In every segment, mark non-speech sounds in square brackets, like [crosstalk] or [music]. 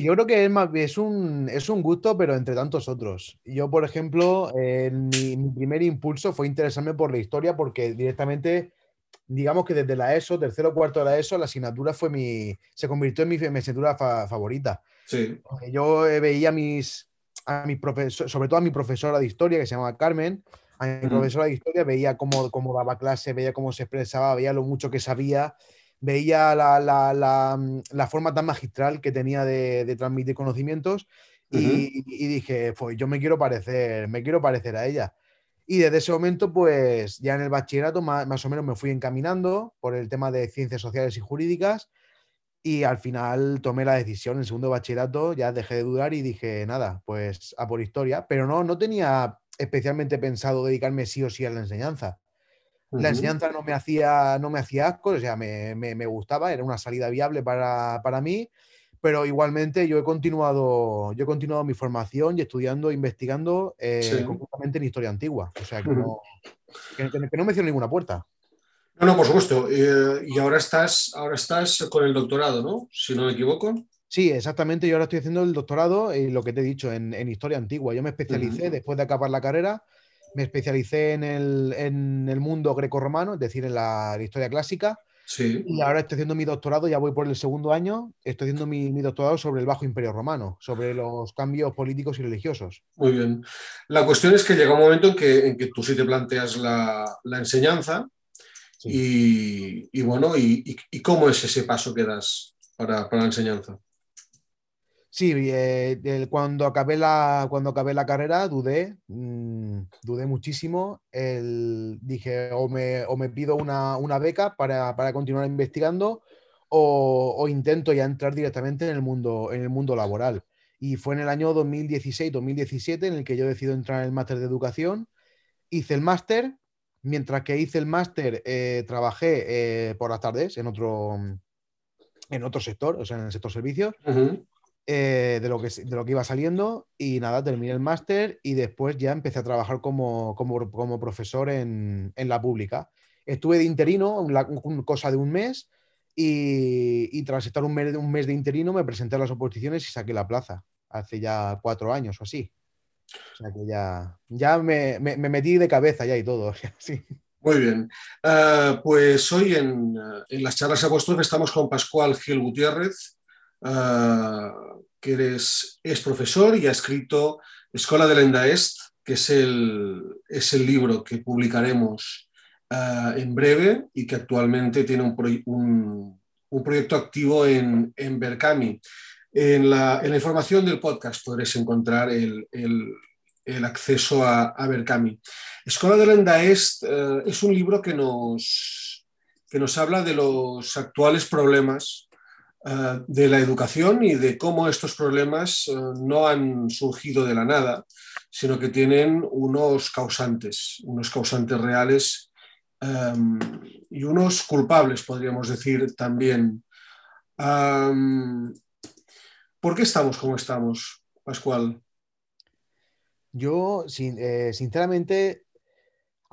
yo creo que es, más, es, un, es un gusto, pero entre tantos otros. Yo, por ejemplo, mi, primer impulso fue interesarme por la historia porque directamente, digamos que desde la ESO, tercero o cuarto de la ESO, la asignatura fue mi, se convirtió en mi, asignatura favorita. Sí. Yo veía mis, a mi profesor, sobre todo a mi profesora de historia, que se llama Carmen, a mi profesora de historia, veía cómo, cómo daba clase, veía cómo se expresaba, veía lo mucho que sabía veía la, mm, forma tan magistral que tenía de, transmitir conocimientos y, dije, pues yo me quiero parecer, me quiero parecer a ella. Y desde ese momento, pues ya en el bachillerato más, o menos me fui encaminando por el tema de ciencias sociales y jurídicas y al final tomé la decisión en segundo bachillerato, ya dejé de dudar y dije, nada, pues a por historia, pero no, no tenía especialmente pensado dedicarme sí o sí a la enseñanza. La enseñanza no me hacía, no me hacía asco, o sea, me, gustaba, era una salida viable para, mí, pero igualmente yo he continuado, yo he continuado mi formación y estudiando, investigando eh, en historia antigua. O sea, que no, me cierro ninguna puerta. No, no, por supuesto. Eh, y ahora estás, ahora estás con el doctorado, ¿no? Si no me equivoco. Sí, exactamente. Yo ahora estoy haciendo el doctorado y lo que te he dicho en, historia antigua. Yo me especialicé después de acabar la carrera me especialicé en el, en el mundo greco-romano, es decir, en la, historia clásica. Sí. Y ahora estoy haciendo mi doctorado, ya voy por el segundo año, estoy haciendo mi, mi, doctorado sobre el Bajo Imperio Romano, sobre los cambios políticos y religiosos. Muy bien. La cuestión es que llega un momento en que, en que tú sí te planteas la, la enseñanza y, y, bueno, y, y, cómo es ese paso que das para, para la enseñanza. Sí, eh, cuando, acabé la, cuando acabé la carrera dudé, mm, dudé muchísimo. dije, o me, o me pido una, beca para, continuar investigando o, intento ya entrar directamente en el, mundo, en el mundo laboral. Y fue en el año 2016-2017 en el que yo decido entrar en el máster de educación. Hice el máster, mientras que hice el máster eh, trabajé eh, por las tardes en otro, en otro sector, o sea, en el sector servicios. Eh, de, lo que, de lo que iba saliendo y nada, terminé el máster y después ya empecé a trabajar como, como, profesor en, la pública. Estuve de interino, una cosa de un mes, y, tras estar un mes, un mes de interino me presenté a las oposiciones y saqué la plaza, hace ya cuatro años o así. O sea que ya, ya me, metí de cabeza ya y todo. [laughs] Muy bien. Ah, pues hoy en, en, las charlas apóstoles estamos con Pascual Gil Gutiérrez, Ah, que eres, es profesor y ha escrito Escuela de Lenda Est, que es el, es el libro que publicaremos ah, en breve y que actualmente tiene un, un, proyecto activo en, en Berkami. En la, en la, información del podcast podréis encontrar el, el, acceso a, a, Berkami. Escuela de Lenda Est eh, es un libro que nos, que nos habla de los actuales problemas eh, de la educación y de cómo estos problemas eh, no han surgido de la nada, sino que tienen unos causantes, unos causantes reales em, y unos culpables, podríamos decir también. ¿Por qué estamos como estamos, Pascual? Yo, eh, sinceramente,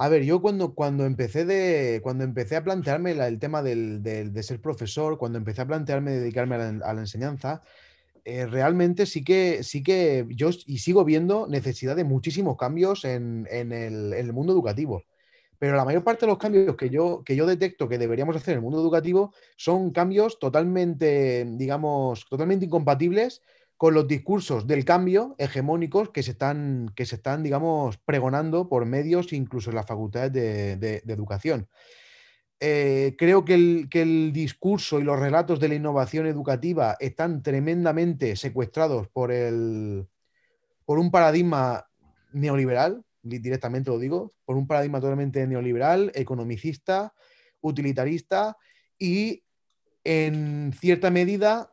a ver, yo cuando, cuando, empecé, de, cuando empecé a plantearme el tema de ser profesor, cuando empecé a plantearme dedicarme a la, enseñanza, eh, realmente sí que, sí que yo y sigo viendo necesidad de muchísimos cambios en, el, mundo educativo. Pero la mayor parte de los cambios que yo, que yo detecto que deberíamos hacer en el mundo educativo son cambios totalmente, digamos, totalmente incompatibles con los discursos del cambio hegemónicos que se están, que se están digamos, pregonando por medios, incluso en las facultades de, educación. Eh, creo que el, que el, discurso y los relatos de la innovación educativa están tremendamente secuestrados por, el, por un paradigma neoliberal, directamente lo digo, por un paradigma totalmente neoliberal, economicista, utilitarista y en cierta medida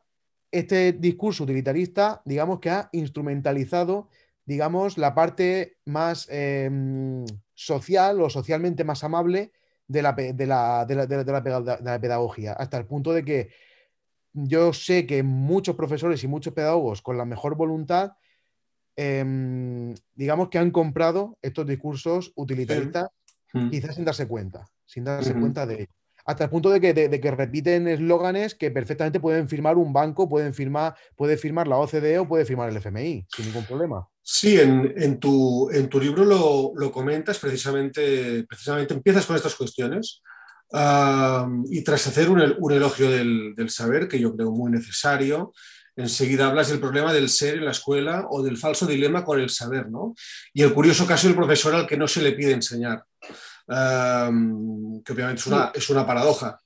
este discurso utilitarista, digamos que ha instrumentalizado, digamos, la parte más em, social o socialmente más amable de la, de, la, pedagogía, hasta el punto de que yo sé que muchos profesores y muchos pedagogos con la mejor voluntad, em, digamos que han comprado estos discursos utilitaristas, quizás sin darse cuenta, sin darse cuenta de ello. Hasta el punto de que, repiten eslóganes que perfectamente pueden firmar un banco, pueden firmar, puede firmar la OCDE o puede firmar el FMI, sin ningún problema. Sí, en, tu, en tu, libro lo, comentas, precisamente, precisamente empiezas con estas cuestiones y tras hacer un, elogio del, del, saber, que yo creo muy necesario, enseguida hablas del problema del ser en la escuela o del falso dilema con el saber, ¿no? Y el curioso caso del profesor al que no se le pide enseñar que obviamente es una, es una paradoja.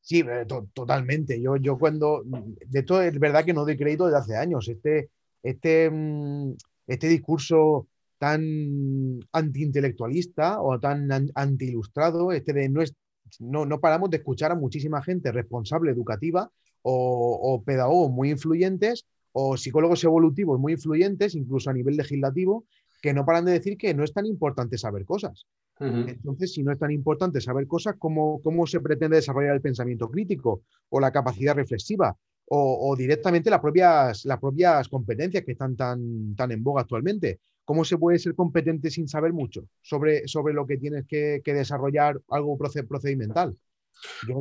Sí, eh, totalmente. Yo, yo cuando, de esto es verdad que no doy crédito desde hace años. Este, este, mm, este discurso tan antiintelectualista o tan anti-ilustrado, este de no, es, no, no, paramos de escuchar a muchísima gente responsable educativa o, o pedagogos muy influyentes o psicólogos evolutivos muy influyentes, incluso a nivel legislativo, que no paran de decir que no es tan importante saber cosas. Entonces, si no es tan importante saber cosas, ¿cómo, ¿cómo se pretende desarrollar el pensamiento crítico o la capacidad reflexiva? O, directamente las propias, las propias competencias que están tan, tan en boga actualmente. ¿Cómo se puede ser competente sin saber mucho sobre, sobre lo que tienes que, desarrollar algo procedimental?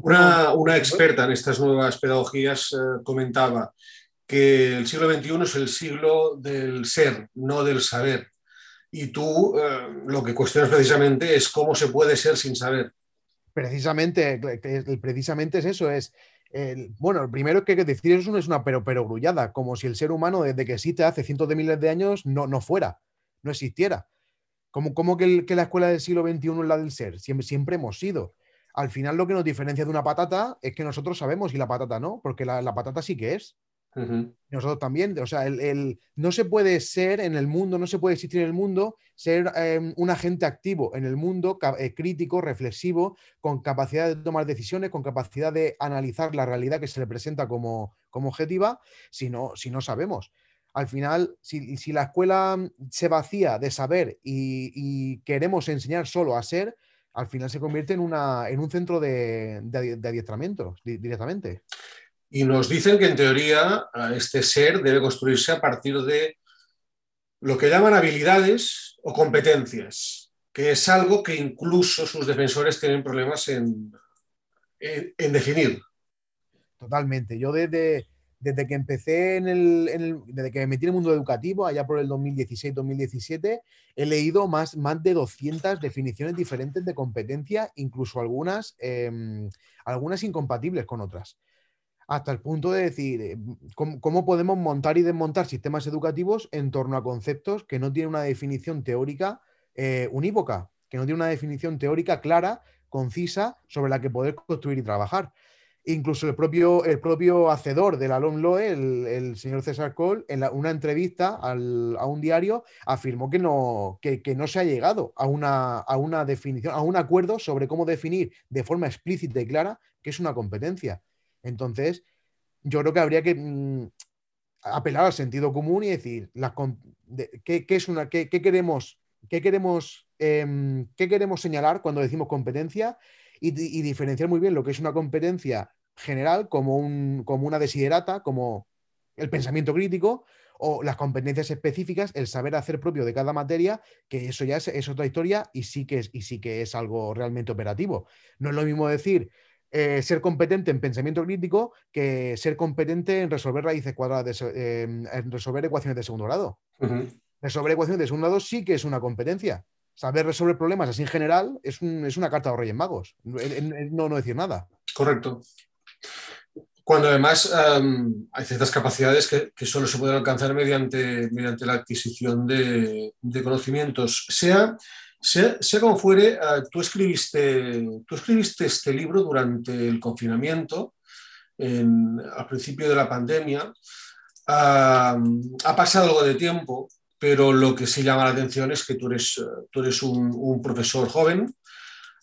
Una, una, experta en estas nuevas pedagogías eh, comentaba que el siglo XXI es el siglo del ser, no del saber y tú eh, lo que cuestionas precisamente es cómo se puede ser sin saber. Precisamente, precisamente es eso, es, el, bueno, el primero que hay que decir es una, es una pero, pero grullada, como si el ser humano desde que existe hace cientos de miles de años no, no fuera, no existiera. Como, como que, la escuela del siglo XXI es la del ser, siempre, siempre hemos sido. Al final lo que nos diferencia de una patata es que nosotros sabemos y la patata no, porque la patata sí que es. Nosotros también, o sea, el, no se puede ser en el mundo, no se puede existir en el mundo, ser em, un agente activo en el mundo, eh, crítico, reflexivo, con capacidad de tomar decisiones, con capacidad de analizar la realidad que se le presenta como, como objetiva, si no, si no sabemos. Al final, si, la escuela se vacía de saber y, queremos enseñar solo a ser, al final se convierte en, una, en un centro de, de adiestramiento directamente. Y nos dicen que en teoría este ser debe construirse a partir de lo que llaman habilidades o competencias, que es algo que incluso sus defensores tienen problemas en, definir. Totalmente. Yo desde, desde que empecé en el, desde que me metí en el mundo educativo, allá por el 2016-2017, he leído más, más de 200 definiciones diferentes de competencia, incluso algunas, em, algunas incompatibles con otras hasta el punto de decir eh, cómo, podemos montar y desmontar sistemas educativos en torno a conceptos que no tienen una definición teórica eh, unívoca, que no tienen una definición teórica clara, concisa, sobre la que poder construir y trabajar. Incluso el propio, el propio hacedor del Alon Loe, el, señor César Cole, en una entrevista a un diario, afirmó que no, que, no se ha llegado a una, a una definición, a un acuerdo sobre cómo definir de forma explícita y clara qué es una competencia. Entonces, yo creo que habría que mm, apelar al sentido común y decir ¿qué, es una, qué, queremos, qué queremos, em, qué queremos señalar cuando decimos competencia y, diferenciar muy bien lo que es una competencia general como, un, como una desiderata, como el pensamiento crítico, o las competencias específicas, el saber hacer propio de cada materia, que eso ya es, es, otra historia y sí, que es, y sí que es algo realmente operativo. No es lo mismo decir, eh, ser competente en pensamiento crítico que ser competente en resolver raíces cuadradas, em, en resolver ecuaciones de segundo grado. Resolver ecuaciones de segundo grado sí que es una competencia. Saber resolver problemas así en general es, una carta de Reyes Magos. No, no decir nada. Correcto. Cuando además em, hay ciertas capacidades que, solo se pueden alcanzar mediante, mediante la adquisición de, de conocimientos, sea sea, como fuere, eh, tú, escribiste, tú escribiste este libro durante el confinamiento, al principio de la pandemia. ha pasado algo de tiempo, pero lo que sí llama la atención es que tú eres, tú eres un, profesor joven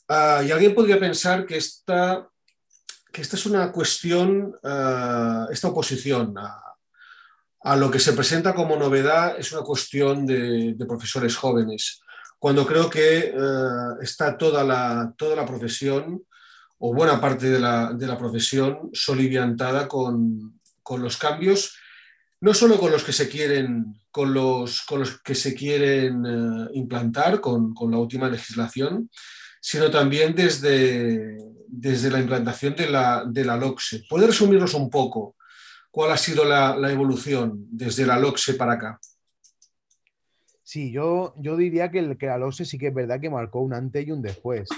ah, y alguien podría pensar que esta, que esta es una cuestión, ah, esta oposición a, lo que se presenta como novedad es una cuestión de profesores jóvenes cuando creo que eh, está toda la, toda la profesión o buena parte de la, de la profesión soliviantada con, con, los cambios, no solo con los que se quieren, con los, con los que se quieren eh, implantar con, con, la última legislación, sino también desde, desde la implantación de la, de la LOCSE. ¿Puede resumirnos un poco cuál ha sido la, evolución desde la LOCSE para acá? Sí, yo, yo diría que, el, que la LOCSE sí que es verdad que marcó un antes y un después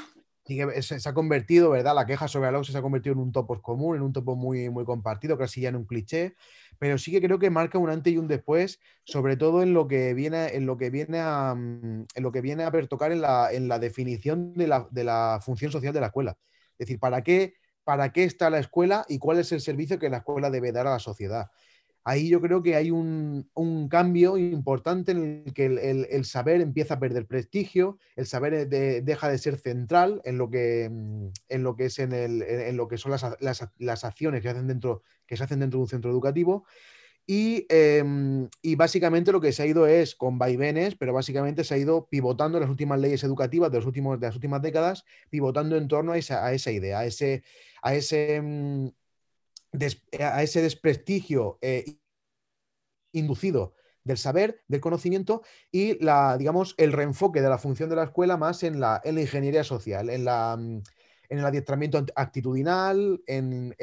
se, ha convertido, ¿verdad? La queja sobre Alonso se ha convertido en un topo común, en un topo muy, muy compartido, casi ya en un cliché, pero sí que creo que marca un antes y un después, sobre todo en lo que viene, en lo que viene a, mm, en lo que viene a pertocar en la, en la definición de la, de la, función social de la escuela. Es decir, ¿para qué, ¿para qué está la escuela y cuál es el servicio que la escuela debe dar a la sociedad? Ahí yo creo que hay un, cambio importante en el que el, saber empieza a perder prestigio, el saber eh, deja de ser central en lo que, mm, en lo que, es en, lo que son las, acciones que, hacen dentro, que se hacen dentro de un centro educativo. Em, y, básicamente lo que se ha ido es con vaivenes, pero básicamente se ha ido pivotando las últimas leyes educativas de, los últimos, de las últimas décadas, pivotando en torno a esa, a esa idea, ese, a ese a ese desprestigio eh, inducido del saber, del conocimiento y la, digamos, el reenfoque de la función de la escuela más en la, en la ingeniería social, en, la, mm, en el adiestramiento actitudinal, en,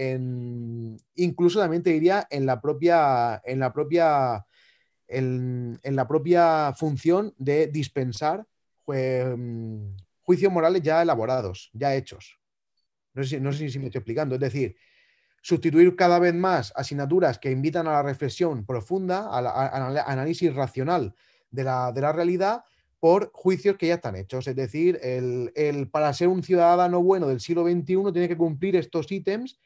incluso también te diría en la propia, en la propia, en, la propia función de dispensar mm, juicios morales ya elaborados, ya hechos. No sé, no sé si me estoy explicando. Es decir, sustituir cada vez más asignaturas que invitan a la reflexión profunda, al análisis racional de la, realidad por juicios que ya están hechos. Es decir, el, para ser un ciudadano bueno del siglo XXI tiene que cumplir estos ítems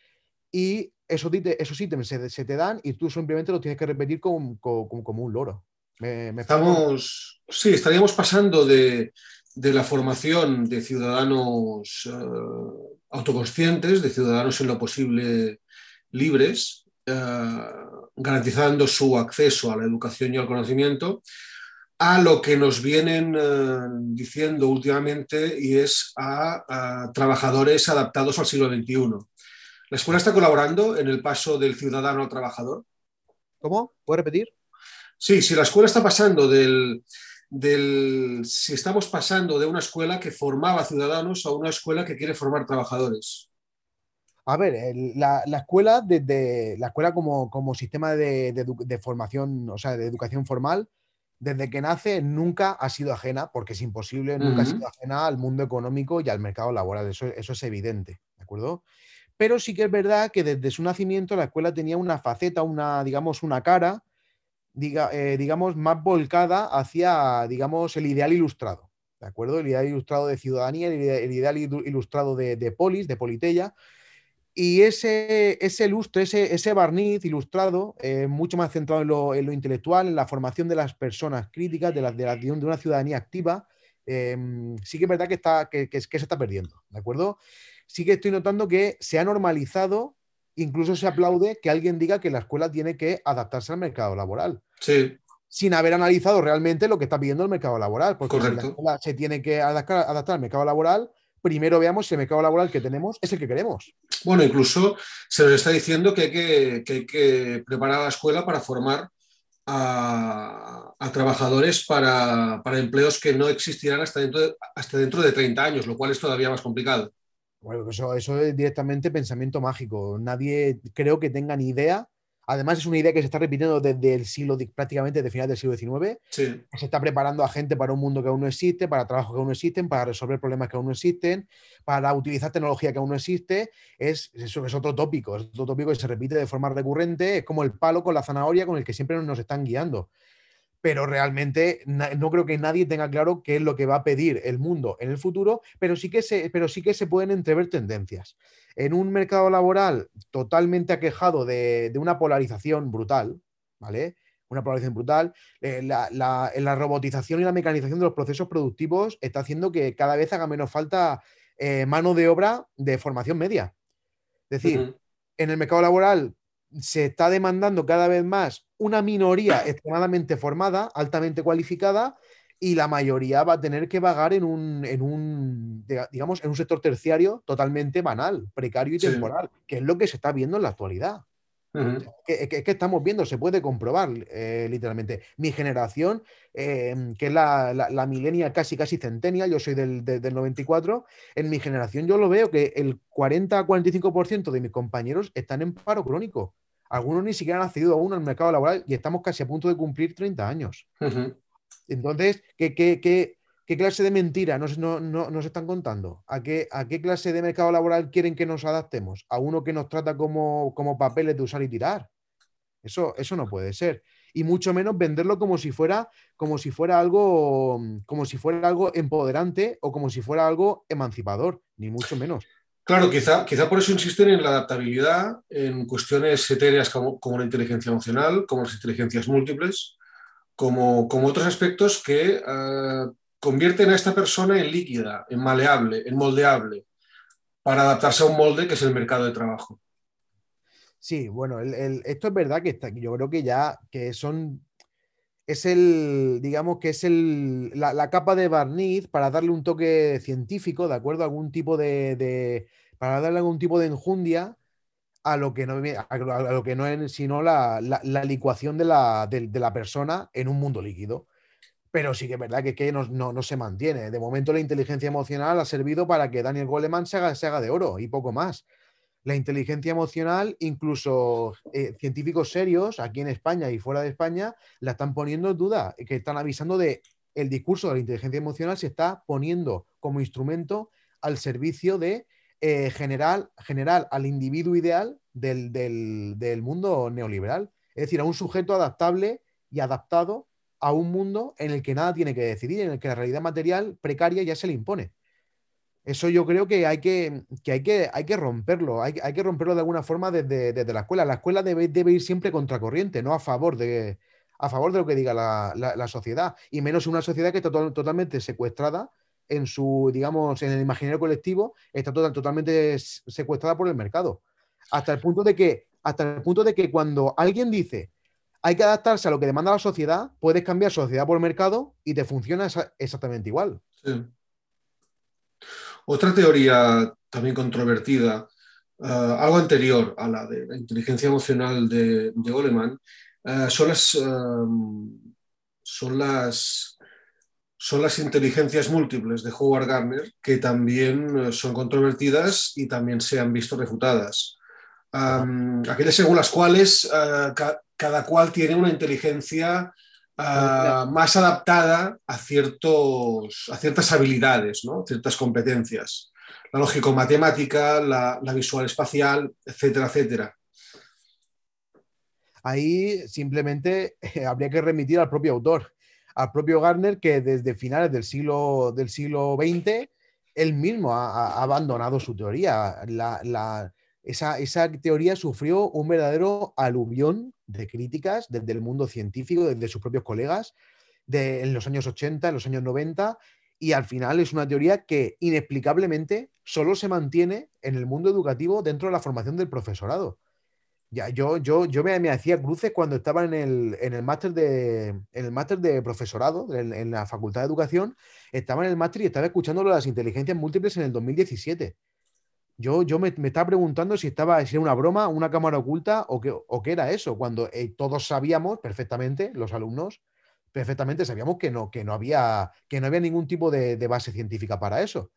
y esos, esos ítems se, te dan y tú simplemente lo tienes que repetir como, como, un loro. Estamos, sí, estaríamos pasando de, la formación de ciudadanos eh, autoconscientes, de ciudadanos en lo posible libres, eh, garantizando su acceso a la educación y al conocimiento, a lo que nos vienen eh, diciendo últimamente y es a, trabajadores adaptados al siglo XXI. ¿La escuela está colaborando en el paso del ciudadano al trabajador? ¿Cómo? ¿Puedo repetir? Sí, si la escuela está pasando del, del, si estamos pasando de una escuela que formaba ciudadanos a una escuela que quiere formar trabajadores. A ver, la, escuela, desde la escuela como, sistema de, formación, o sea, de educación formal, desde que nace nunca ha sido ajena, porque es imposible, nunca ha sido ajena al mundo económico y al mercado laboral. Eso, eso es evidente, ¿de acuerdo? Pero sí que es verdad que desde su nacimiento la escuela tenía una faceta, una, digamos, una cara, diga, eh, digamos, más volcada hacia, digamos, el ideal ilustrado. ¿De acuerdo? El ideal ilustrado de ciudadanía, el ideal, ilustrado de, de polis, de politeya, y ese, ese lustre, ese, ese barniz ilustrado, eh, mucho más centrado en lo, intelectual, en la formación de las personas críticas, de, la, de, de una ciudadanía activa, em, sí que es verdad que, está, que, que, se está perdiendo, ¿de acuerdo? Sí que estoy notando que se ha normalizado, incluso se aplaude que alguien diga que la escuela tiene que adaptarse al mercado laboral. Sí. Sin haber analizado realmente lo que está pidiendo el mercado laboral. Porque si la escuela se tiene que adaptar, adaptar al mercado laboral, primero veamos si el mercado laboral que tenemos es el que queremos. Bueno, incluso se nos está diciendo que hay que, preparar a la escuela para formar a, trabajadores para, empleos que no existirán hasta dentro, de, hasta dentro de 30 años, lo cual es todavía más complicado. Bueno, eso, eso es directamente pensamiento mágico. Nadie creo que tenga ni idea Además, es una idea que se está repitiendo desde el siglo, prácticamente desde final del siglo XIX. Se está preparando a gente para un mundo que aún no existe, para trabajos que aún no existen, para resolver problemas que aún no existen, para utilizar tecnología que aún no existe. Es, eso es otro tópico, es otro tópico que se repite de forma recurrente. Es como el palo con la zanahoria con el que siempre nos están guiando pero realmente no creo que nadie tenga claro qué es lo que va a pedir el mundo en el futuro, pero sí que se, pero sí que se pueden entrever tendencias. En un mercado laboral totalmente aquejado de, una polarización brutal, ¿vale? Una polarización brutal, eh, la, robotización y la mecanización de los procesos productivos está haciendo que cada vez haga menos falta eh, mano de obra de formación media. Es decir, en el mercado laboral se está demandando cada vez más una minoría extremadamente formada, altamente cualificada, y la mayoría va a tener que vagar en un, en un digamos, en un sector terciario totalmente banal, precario y temporal, que es lo que se está viendo en la actualidad. es, que, estamos viendo, se puede comprobar eh, literalmente. Mi generación, em, que es la, la, milenia casi casi centennial, yo soy del, del, 94, en mi generación yo lo veo que el 40-45% de mis compañeros están en paro crónico. Algunos ni siquiera han accedido aún al mercado laboral y estamos casi a punto de cumplir 30 años. Entonces, ¿qué, clase de mentira nos, nos, están contando? ¿A qué, ¿A qué clase de mercado laboral quieren que nos adaptemos? ¿A uno que nos trata como, papeles de usar y tirar? Eso, no puede ser. Y mucho menos venderlo como si fuera, como si fuera algo, como si fuera algo empoderante o como si fuera algo emancipador, ni mucho menos. Claro, quizá, quizá por eso insisten en la adaptabilidad en cuestiones etéreas como la inteligencia emocional, como las inteligencias múltiples, como, otros aspectos que eh, convierten a esta persona en líquida, en maleable, en moldeable, para adaptarse a un molde que es el mercado de trabajo. Sí, bueno, esto es verdad que está, yo creo que ya que son es el, digamos que es el, la, capa de barniz para darle un toque científico, ¿de acuerdo? Algún tipo de, para darle algún tipo de enjundia a lo que no, a lo que no es sino la, licuación de la, la, persona en un mundo líquido. Pero sí que es verdad que, que no, no, se mantiene. De momento la inteligencia emocional ha servido para que Daniel Goleman se haga, se haga de oro y poco más la inteligencia emocional, incluso eh, científicos serios aquí en España y fuera de España, la están poniendo en duda, que están avisando de el discurso de la inteligencia emocional se está poniendo como instrumento al servicio de eh, generar, al individuo ideal del, del, mundo neoliberal. Es decir, a un sujeto adaptable y adaptado a un mundo en el que nada tiene que decidir, en el que la realidad material precaria ya se le impone. Eso yo creo que hay que, hay que, hay que romperlo, hay, que romperlo de alguna forma desde, la escuela. La escuela debe, debe, ir siempre contracorriente, no a favor de, a favor de lo que diga la, sociedad, y menos una sociedad que está totalmente secuestrada en su, digamos, en el imaginario colectivo, está totalmente secuestrada por el mercado. Hasta el punto de que, hasta el punto de que cuando alguien dice hay que adaptarse a lo que demanda la sociedad, puedes cambiar sociedad por mercado y te funciona exactamente igual. Otra teoría también controvertida, eh, algo anterior a la de la inteligencia emocional de, Goleman, eh, son, las, eh, son, las, son las inteligencias múltiples de Howard Gardner, que también son controvertidas y también se han visto refutadas. aquellas según las cuales cada cual tiene una inteligencia Ah, más adaptada a, ciertos, a ciertas habilidades, ¿no? ciertas competencias. La lógico-matemática, la, visual espacial, etcétera, etcétera. Ahí simplemente [laughs] eh, habría que remitir al propio autor, al propio Gardner, que desde finales del siglo, del siglo XX, él mismo ha, abandonado su teoría. La, esa, teoría sufrió un verdadero aluvión de críticas desde el mundo científico, desde sus propios colegas, de, en los años 80, en los años 90, y al final es una teoría que inexplicablemente solo se mantiene en el mundo educativo dentro de la formación del profesorado. Ya, yo, yo, yo me, hacía cruces cuando estaba en el, en el máster de, en el máster de profesorado, en, la Facultad de Educación, estaba en el máster y estaba escuchando las inteligencias múltiples en el 2017. Yo, yo me, estaba preguntando si estaba si era una broma, una cámara oculta o qué, o qué era eso, cuando eh, todos sabíamos perfectamente, los alumnos, perfectamente sabíamos que no, que no, había, que no había ningún tipo de, base científica para eso.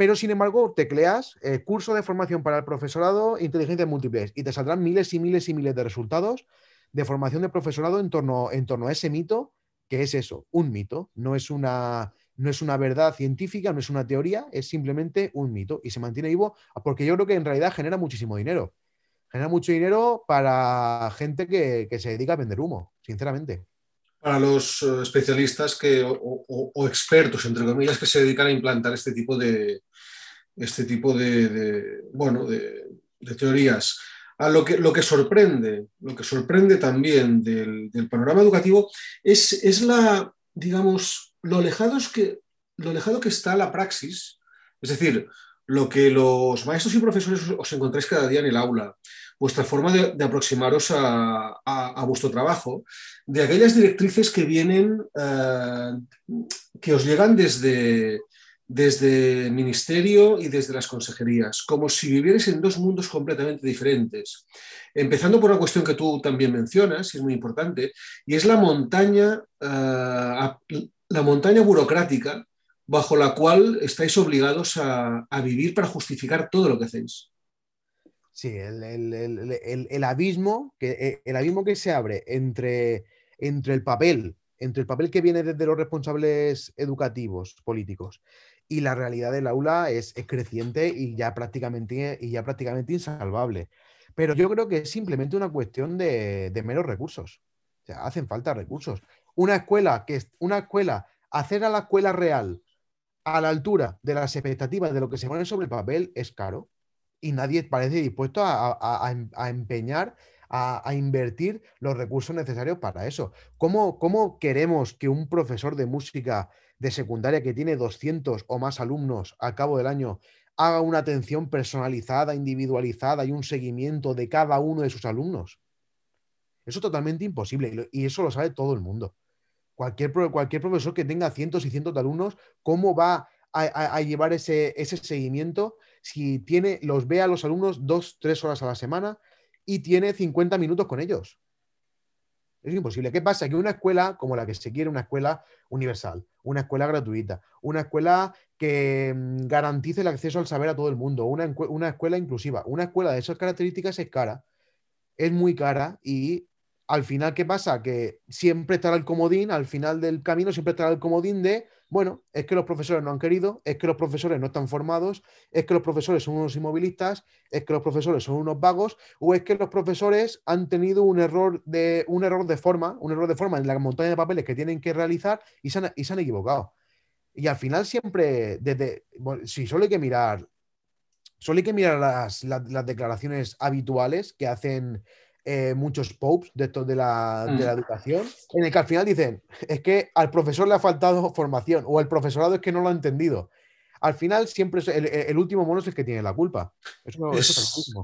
Pero sin embargo, tecleas eh, curso de formación para el profesorado, inteligencia múltiples, y te saldrán miles y miles y miles de resultados de formación de profesorado en torno, en torno a ese mito, que es eso, un mito, no es una, no es una verdad científica, no es una teoría, es simplemente un mito y se mantiene vivo porque yo creo que en realidad genera muchísimo dinero. Genera mucho dinero para gente que, se dedica a vender humo, sinceramente. Para los eh, especialistas que, o, expertos, entre comillas, que se dedican a implantar este tipo de, este tipo de, bueno, de, teorías. A lo que, lo que sorprende, lo que sorprende también del, panorama educativo es, es la, digamos, lo lejado, es que, lo lejado que está la praxis, es decir, lo que los maestros y profesores os encontráis cada día en el aula, vuestra forma de, aproximaros a, vuestro trabajo, de aquellas directrices que vienen, eh, que os llegan desde, desde el ministerio y desde las consejerías, como si vivierais en dos mundos completamente diferentes. Empezando por una cuestión que tú también mencionas, y es muy importante, y es la montaña, uh, la montaña burocrática bajo la cual estáis obligados a, a, vivir para justificar todo lo que hacéis. Sí, el, el, el, el, abismo que, el abismo que se abre entre, entre el papel, entre el papel que viene desde los responsables educativos, políticos, y la realidad del aula es, creciente y ya, prácticamente, y ya prácticamente insalvable. Pero yo creo que es simplemente una cuestión de, de meros recursos. O sea, hacen falta recursos. Una escuela, que es una escuela, hacer a la escuela real a la altura de las expectativas de lo que se pone sobre el papel es caro y nadie parece dispuesto a, a, a empeñar, a, invertir los recursos necesarios para eso. ¿Cómo, ¿Cómo, queremos que un profesor de música de secundaria que tiene 200 o más alumnos al cabo del año haga una atención personalizada, individualizada y un seguimiento de cada uno de sus alumnos? Eso es totalmente imposible y eso lo sabe todo el mundo. Cualquier, cualquier profesor que tenga cientos y cientos de alumnos, ¿cómo va a, a, llevar ese, ese, seguimiento si tiene, los ve a los alumnos dos, tres horas a la semana y tiene 50 minutos con ellos? Es imposible. ¿Qué pasa? Que una escuela como la que se quiere, una escuela universal, una escuela gratuita, una escuela que mm, garantice el acceso al saber a todo el mundo, una, una escuela inclusiva, una escuela de esas características es cara, es muy cara y al final, ¿qué pasa? Que siempre estará el comodín, al final del camino siempre estará el comodín de, bueno, es que los profesores no han querido, es que los profesores no están formados, es que los profesores son unos inmovilistas, es que los profesores son unos vagos, o es que los profesores han tenido un error de, un error de forma, un error de forma en la montaña de papeles que tienen que realizar y se han, y se han equivocado. Y al final siempre, desde, bueno, si solo hay que mirar, solo hay que mirar las, las, las declaraciones habituales que hacen eh, muchos popes de, de, la, mm. de, la, educación, en el que al final dicen, es que al profesor le ha faltado formación o el profesorado es que no lo ha entendido. Al final siempre es el, el último mono es el que tiene la culpa. Eso, es, eso es,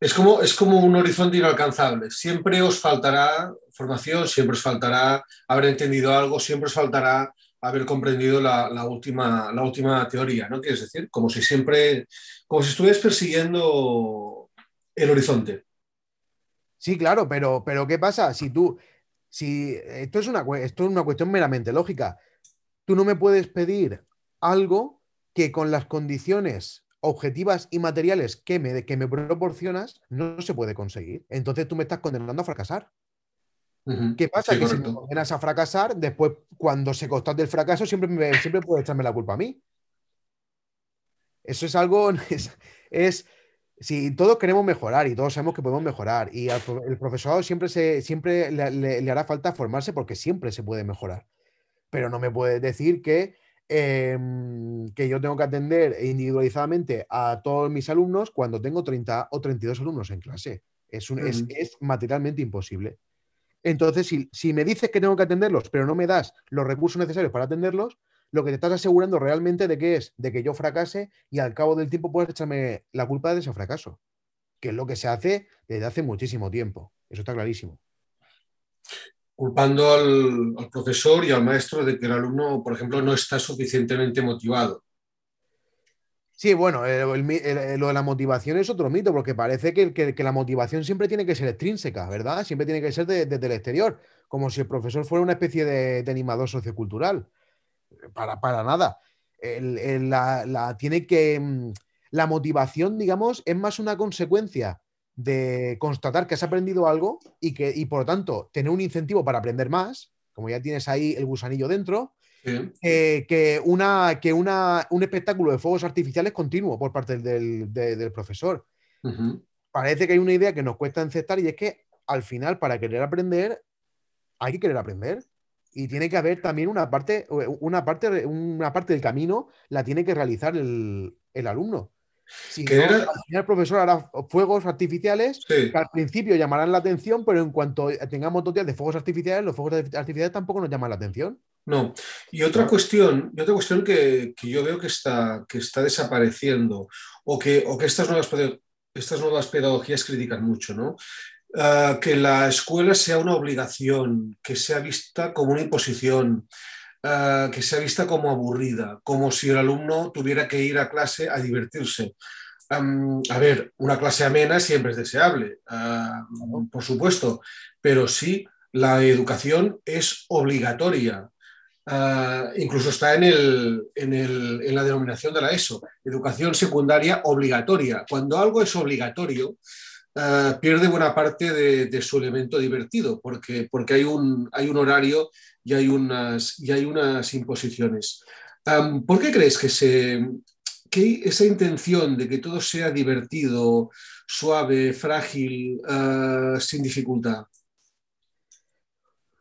es, como, es como un horizonte inalcanzable. Siempre os faltará formación, siempre os faltará haber entendido algo, siempre os faltará haber comprendido la, la, última, la última teoría, ¿no? Quieres decir, como si siempre, como si estuvieras persiguiendo el horizonte. Sí, claro, pero, pero ¿qué pasa? Si tú, si esto es, una, esto es una cuestión meramente lógica, tú no me puedes pedir algo que con las condiciones objetivas y materiales que me, que me proporcionas no se puede conseguir. Entonces tú me estás condenando a fracasar. Uh -huh. ¿Qué pasa? Sí, que correcto. si me condenas a fracasar, después cuando se constate el fracaso siempre, me, siempre puede echarme la culpa a mí. Eso es algo, [laughs] es, es si todos queremos mejorar y todos sabemos que podemos mejorar y al, el profesorado siempre, se, siempre le, le, le, hará falta formarse porque siempre se puede mejorar. Pero no me puedes decir que, eh, que yo tengo que atender individualizadamente a todos mis alumnos cuando tengo 30 o 32 alumnos en clase. Es, un, uh -huh. es, es materialmente imposible. Entonces, si, si, me dices que tengo que atenderlos, pero no me das los recursos necesarios para atenderlos, lo que te estás asegurando realmente de que es de que yo fracase y al cabo del tiempo puedes echarme la culpa de ese fracaso, que es lo que se hace desde hace muchísimo tiempo. Eso está clarísimo. Culpando al, al profesor y al maestro de que el alumno, por ejemplo, no está suficientemente motivado. Sí, bueno, el, el, el, lo de la motivación es otro mito, porque parece que, que, que, la motivación siempre tiene que ser extrínseca, ¿verdad? Siempre tiene que ser desde de, de el exterior, como si el profesor fuera una especie de, de animador sociocultural para, para nada. El, el, la, la, tiene que. Mm, la motivación, digamos, es más una consecuencia de constatar que has aprendido algo y que, y por lo tanto, tener un incentivo para aprender más, como ya tienes ahí el gusanillo dentro, sí. eh, que, una, que una, un espectáculo de fuegos artificiales continuo por parte del, del, del profesor. Uh -huh. Parece que hay una idea que nos cuesta aceptar y es que al final, para querer aprender, hay que querer aprender y tiene que haber también una parte, una parte, una parte del camino la tiene que realizar el, el alumno. Si no, era... el profesor hará fuegos artificiales sí. que al principio llamarán la atención, pero en cuanto tengamos dos días de fuegos artificiales, los fuegos artificiales tampoco nos llaman la atención. No. Y otra cuestión, y otra cuestión que, que, yo veo que está, que está desapareciendo o que, o que estas, nuevas, estas nuevas pedagogías critican mucho, ¿no? Uh, que la escuela sea una obligación, que sea vista como una imposición, eh, que sea vista como aburrida, como si el alumno tuviera que ir a clase a divertirse. a ver, una clase amena siempre es deseable, por supuesto, pero sí, la educación es obligatoria. incluso está en, el, en, la denominación de la ESO, educación secundaria obligatoria. Cuando algo es obligatorio, pierde buena parte de, su elemento divertido, porque, porque hay, un, hay un horario y hay unas, y hay unas imposiciones. ¿Por qué crees que, se, que esa intención de que todo sea divertido, suave, frágil, ah, sin dificultad?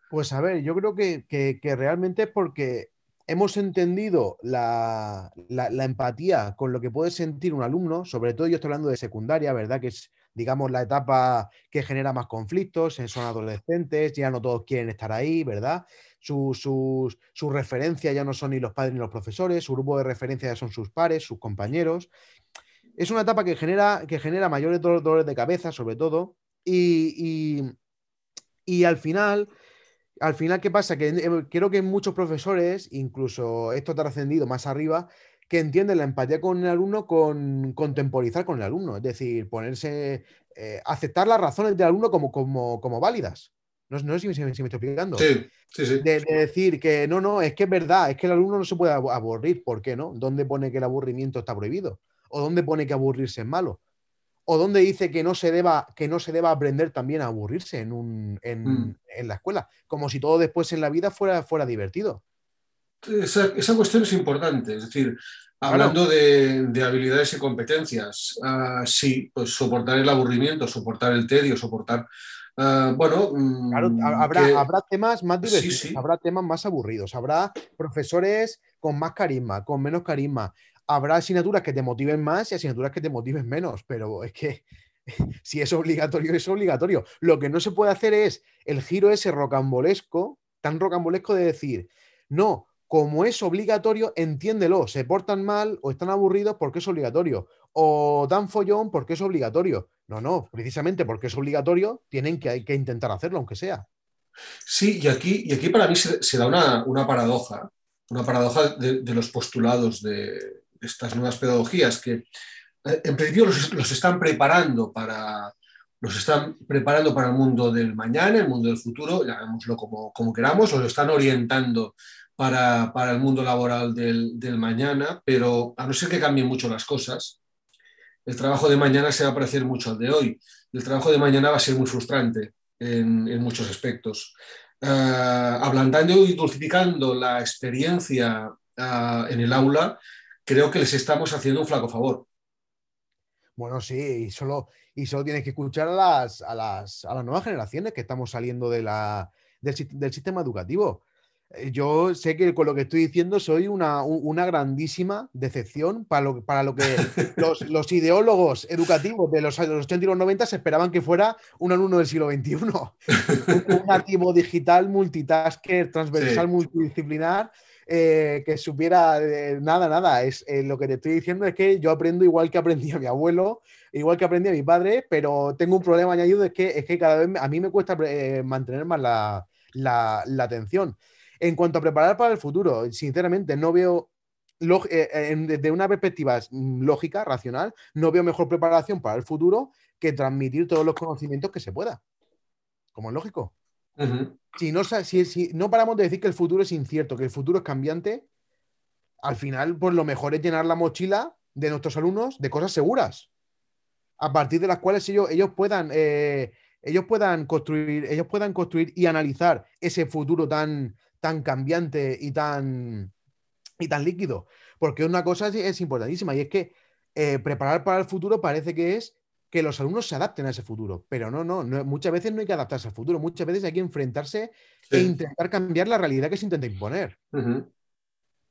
Pues a ver, yo creo que, realmente es porque hemos entendido la, la, empatía con lo que puede sentir un alumno, sobre todo yo estoy hablando de secundaria, ¿verdad? Que es, digamos, la etapa que genera más conflictos, son adolescentes, ya no todos quieren estar ahí, ¿verdad? sus, referencias ya no son ni los padres ni los profesores, su grupo de referencia ya son sus pares, sus compañeros. Es una etapa que genera, que genera mayores dolores de cabeza, sobre todo, y, al final, al final, ¿qué pasa? Que eh, creo que muchos profesores, incluso esto trascendido más arriba, que entienden la empatía con el alumno con contemporizar con el alumno, es decir, ponerse, eh, aceptar las razones del alumno como, como, como válidas. No, sé si, me estoy explicando. Sí, sí, sí. De, decir que no, no, es que es verdad, es que el alumno no se puede aburrir. ¿Por qué no? ¿Dónde pone que el aburrimiento está prohibido? ¿O dónde pone que aburrirse es malo? ¿O dónde dice que no se deba, que no se deba aprender también a aburrirse en, un, en, mm. la escuela? Como si todo después en la vida fuera, fuera divertido. Esa, cuestión es importante. Es decir, hablando de, habilidades y competencias, ah, sí, pues soportar el aburrimiento, soportar el tedio, soportar Ah, bueno, mm, habrá, temas más divertidos, habrá temas más aburridos, habrá profesores con más carisma, con menos carisma, habrá asignaturas que te motiven más y asignaturas que te motiven menos, pero es que [laughs] si es obligatorio, es obligatorio. Lo que no se puede hacer es el giro ese rocambolesco, tan rocambolesco de decir, no, como es obligatorio, entiéndelo, se portan mal o están aburridos porque es obligatorio, o dan follón porque es obligatorio. No, no, precisamente porque es obligatorio, tienen que, que intentar hacerlo, aunque sea. Sí, y aquí, y aquí para mí se, da una, paradoja, una paradoja de, los postulados de estas nuevas pedagogías que eh, en principio los, están preparando para, los están preparando para el mundo del mañana, el mundo del futuro, llamémoslo como, como queramos, o lo están orientando para, el mundo laboral del, del, mañana, pero a no ser que cambien mucho las cosas, el trabajo de mañana se va a parecer mucho al de hoy. El trabajo de mañana va a ser muy frustrante en, muchos aspectos. Uh, ablandando y dulcificando la experiencia ah, en el aula, creo que les estamos haciendo un flaco favor. Bueno, sí, y solo, y solo tienes que escuchar a las, a las, a las nuevas generaciones que estamos saliendo de la, del sistema educativo. Eh, yo sé que con lo que estoy diciendo soy una, grandísima decepción para lo, para lo que [laughs] los, ideólogos educativos de los años 80 y los 90 se esperaban que fuera un alumno del siglo XXI. un, [laughs] nativo digital, multitasker, transversal, multidisciplinar. Eh, que supiera nada, nada. Es, eh, lo que te estoy diciendo es que yo aprendo igual que aprendía mi abuelo, igual que aprendía mi padre, pero tengo un problema añadido, es que, es que cada vez a mí me cuesta mantener más la, la atención. En cuanto a preparar para el futuro, sinceramente, no veo, eh, desde una perspectiva lógica, racional, no veo mejor preparación para el futuro que transmitir todos los conocimientos que se pueda. Como es lógico. si, no, si, no paramos de decir que el futuro es incierto, que el futuro es cambiante, al final, pues lo mejor es llenar la mochila de nuestros alumnos de cosas seguras, a partir de las cuales ellos, ellos puedan eh, ellos puedan construir, ellos puedan construir y analizar ese futuro tan, tan cambiante y tan, y tan líquido. Porque una cosa es, importantísima y es que eh, preparar para el futuro parece que es que los alumnos se adapten a ese futuro, pero no, no, muchas veces no hay que adaptarse al futuro, muchas veces hay que enfrentarse e intentar cambiar la realidad que se intenta imponer.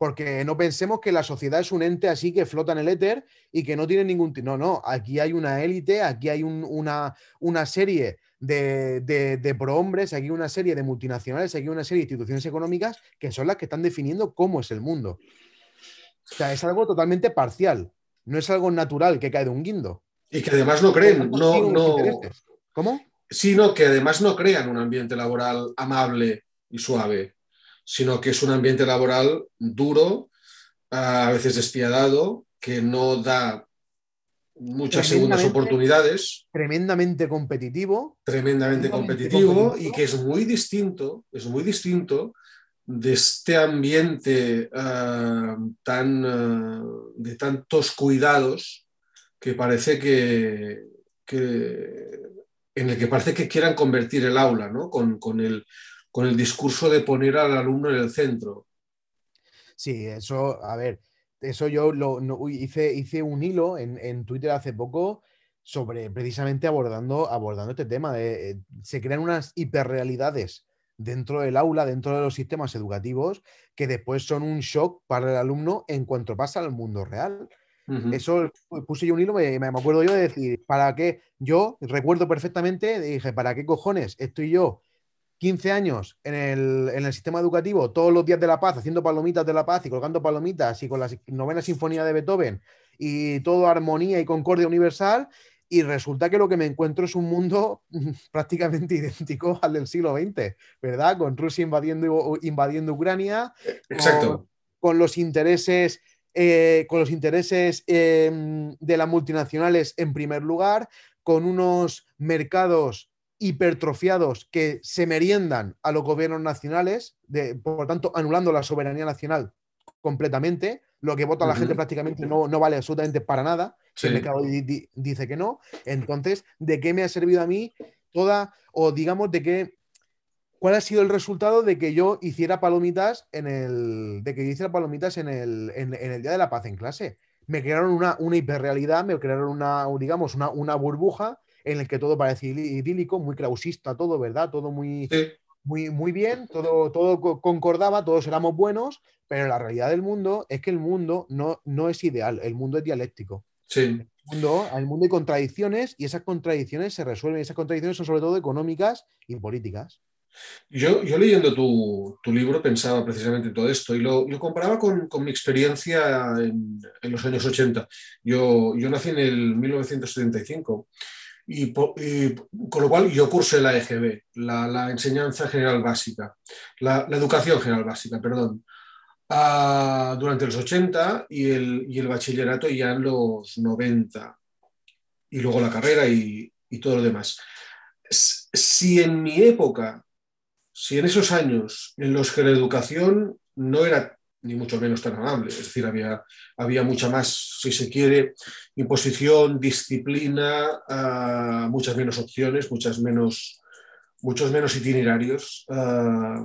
Porque no pensemos que la sociedad es un ente así que flota en el éter y que no tiene ningún... No, no, aquí hay una élite, aquí hay una, una serie de, de, prohombres, aquí una serie de multinacionales, aquí una serie de instituciones económicas que son las que están definiendo cómo es el mundo. O sea, es algo totalmente parcial, no es algo natural que cae de un guindo. Y que además no creen, no, no... ¿Cómo? Sino que además no crean un ambiente laboral amable y suave. Sino que es un ambiente laboral duro, a veces despiadado, que no da muchas segundas oportunidades. Tremendamente competitivo. Tremendamente, competitivo, y que es muy distinto, es muy distinto de este ambiente ah, tan, ah, de tantos cuidados que parece que, en el que parece que quieran convertir el aula, ¿no? con, el, con el discurso de poner al alumno en el centro. Sí, eso, a ver, eso yo lo, hice, hice un hilo en, Twitter hace poco sobre precisamente abordando, abordando este tema. De, eh, se crean unas hiperrealidades dentro del aula, dentro de los sistemas educativos, que después son un shock para el alumno en cuanto pasa al mundo real. Eso puse yo un hilo, me, me, acuerdo yo de decir, ¿para qué? Yo recuerdo perfectamente, dije, ¿para qué cojones estoy yo 15 años en el, sistema educativo, todos los días de la paz, haciendo palomitas de la paz y colgando palomitas y con la novena sinfonía de Beethoven y todo armonía y concordia universal, y resulta que lo que me encuentro es un mundo [laughs] prácticamente idéntico al del siglo XX, ¿verdad? Con Rusia invadiendo, invadiendo Ucrania, Exacto. Con, los intereses, eh, con los intereses em, de las multinacionales en primer lugar, con unos mercados hipertrofiados que se meriendan a los gobiernos nacionales, de, por tanto, anulando la soberanía nacional completamente. Lo que vota la gente prácticamente no, no, vale absolutamente para nada. El mercado dice que no. Entonces, ¿de qué me ha servido a mí toda, o digamos, de qué, cuál ha sido el resultado de que yo hiciera palomitas en el, de que yo hiciera palomitas en el, en, el Día de la Paz en clase? Me crearon una, una hiperrealidad, me crearon una, digamos, una, una burbuja en el que todo parece idílico, muy clausista todo, ¿verdad? Todo muy, muy, muy bien, todo, todo concordaba, todos éramos buenos, pero la realidad del mundo es que el mundo no, no es ideal, el mundo es dialéctico. Sí. El mundo, el mundo hay contradicciones y esas contradicciones se resuelven, esas contradicciones son sobre todo económicas y políticas. Yo, yo leyendo tu, tu, libro pensaba precisamente en todo esto y lo, lo comparaba con, con, mi experiencia en, en, los años 80. Yo, yo nací en el 1975 y, con lo cual yo cursé la EGB, la, enseñanza general básica, la, educación general básica, perdón, ah, durante los 80 y el, y el, bachillerato ya en los 90, y luego la carrera y, y todo lo demás. Si en mi época, si en esos años en los que la educación no era ni mucho menos tan amable. Es decir, había, había mucha más, si se quiere, imposición, disciplina, ah, muchas menos opciones, muchas menos, muchos menos itinerarios ah,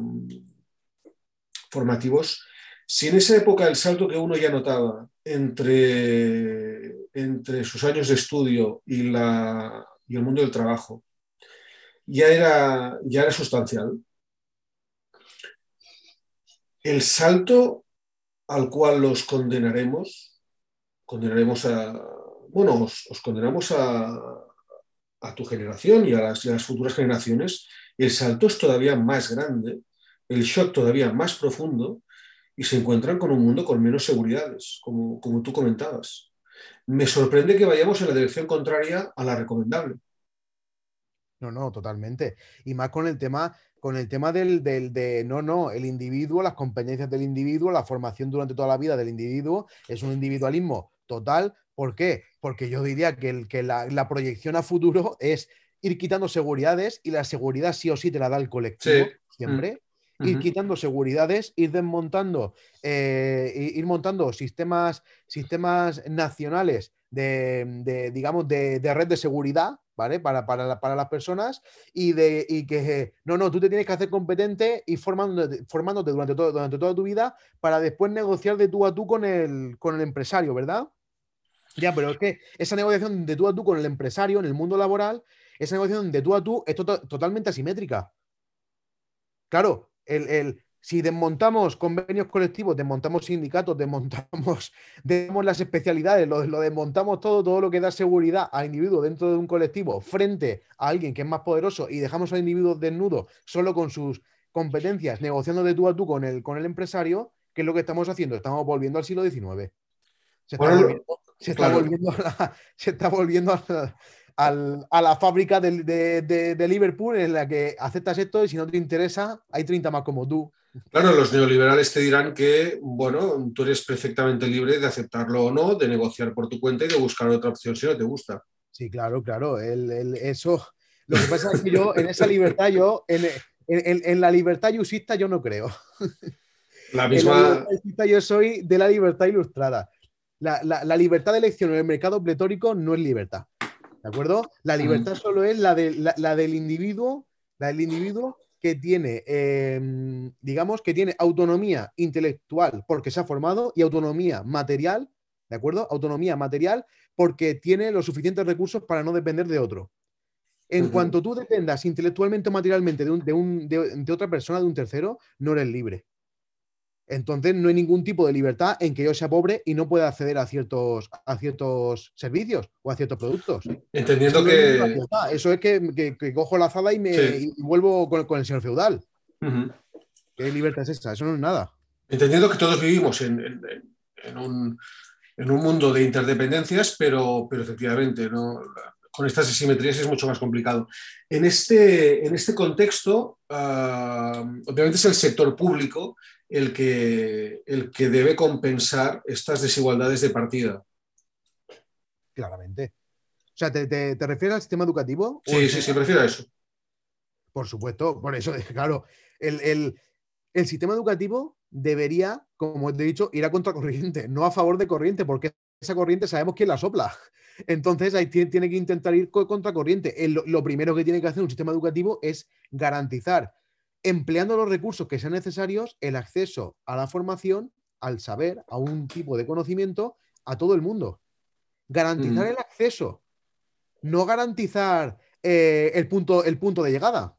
formativos. Si en esa época el salto que uno ya notaba entre, entre sus años de estudio y, la, y el mundo del trabajo ya era, ya era sustancial, el salto al cual los condenaremos, condenaremos a, bueno, os, condenamos a, tu generación y a, las, futuras generaciones, el salto es todavía más grande, el shock todavía más profundo y se encuentran con un mundo con menos seguridades, como, como tú comentabas. Me sorprende que vayamos en la dirección contraria a la recomendable. No, no, totalmente. Y más con el tema con el tema del, de, no, no, el individuo, las competencias del individuo, la formación durante toda la vida del individuo, es un individualismo total. ¿Por qué? Porque yo diría que, el, que la, proyección a futuro es ir quitando seguridades y la seguridad sí o sí te la da el colectivo, siempre. Mm. Ir quitando seguridades, ir desmontando, eh, ir montando sistemas, sistemas nacionales de, digamos, de, red de seguridad, ¿vale? Para, para, las personas y, de, y que, no, no, tú te tienes que hacer competente y formándote, formándote durante, todo, durante toda tu vida para después negociar de tú a tú con el, con el empresario, ¿verdad? Ya, pero es que esa negociación de tú a tú con el empresario en el mundo laboral, esa negociación de tú a tú es totalmente asimétrica. Claro, el, el, si desmontamos convenios colectivos, desmontamos sindicatos, desmontamos, [laughs] las especialidades, lo, desmontamos todo, todo lo que da seguridad al individuo dentro de un colectivo frente a alguien que es más poderoso y dejamos al individuo desnudo solo con sus competencias, negociando de tú a tú con el, con el empresario, ¿qué es lo que estamos haciendo? Estamos volviendo al siglo XIX. [laughs] Se está volviendo, se está volviendo, a la fábrica de, Liverpool en la que aceptas esto y si no te interesa, hay 30 más como tú. Claro, los neoliberales te dirán que, bueno, tú eres perfectamente libre de aceptarlo o no, de negociar por tu cuenta y de buscar otra opción si no te gusta. Sí, claro, claro. eso. Lo que pasa es que yo en esa libertad, yo, en, la libertad yusista, yo no creo. La misma. yo soy de la libertad ilustrada. La, libertad de elección en el mercado pletórico no es libertad. ¿De acuerdo? La libertad solo es la, de, la, del individuo, la del individuo que tiene, em, digamos, que tiene autonomía intelectual porque se ha formado y autonomía material, ¿de acuerdo? Autonomía material porque tiene los suficientes recursos para no depender de otro. En cuanto tú dependas intelectualmente o materialmente de, de, otra persona, de un tercero, no eres libre. Entonces no hay ningún tipo de libertad en que yo sea pobre y no pueda acceder a ciertos, a ciertos servicios o a ciertos productos. Entendiendo que... eso es que, cojo la azada y me vuelvo con, el señor feudal. ¿Qué libertad es esa? Eso no es nada. Entendiendo que todos vivimos en, un, mundo de interdependencias, pero, pero efectivamente con estas asimetrías es mucho más complicado. En este, en este contexto, ah, obviamente es el sector público el que, el que debe compensar estas desigualdades de partida. Claramente. O sea, ¿te, refieres al sistema educativo? Sí, sí, sí, prefiero a eso. Por supuesto, por eso, [laughs] claro, el, sistema educativo debería, como te he dicho, ir a contracorriente, no a favor de corriente, porque esa corriente sabemos quién la sopla. [laughs] Entonces, ahí tiene que intentar ir contracorriente. lo primero que tiene que hacer un sistema educativo es garantizar empleando los recursos que sean necesarios, el acceso a la formación, al saber, a un tipo de conocimiento, a todo el mundo. Garantizar el acceso, no garantizar eh, el, punto, el punto de llegada.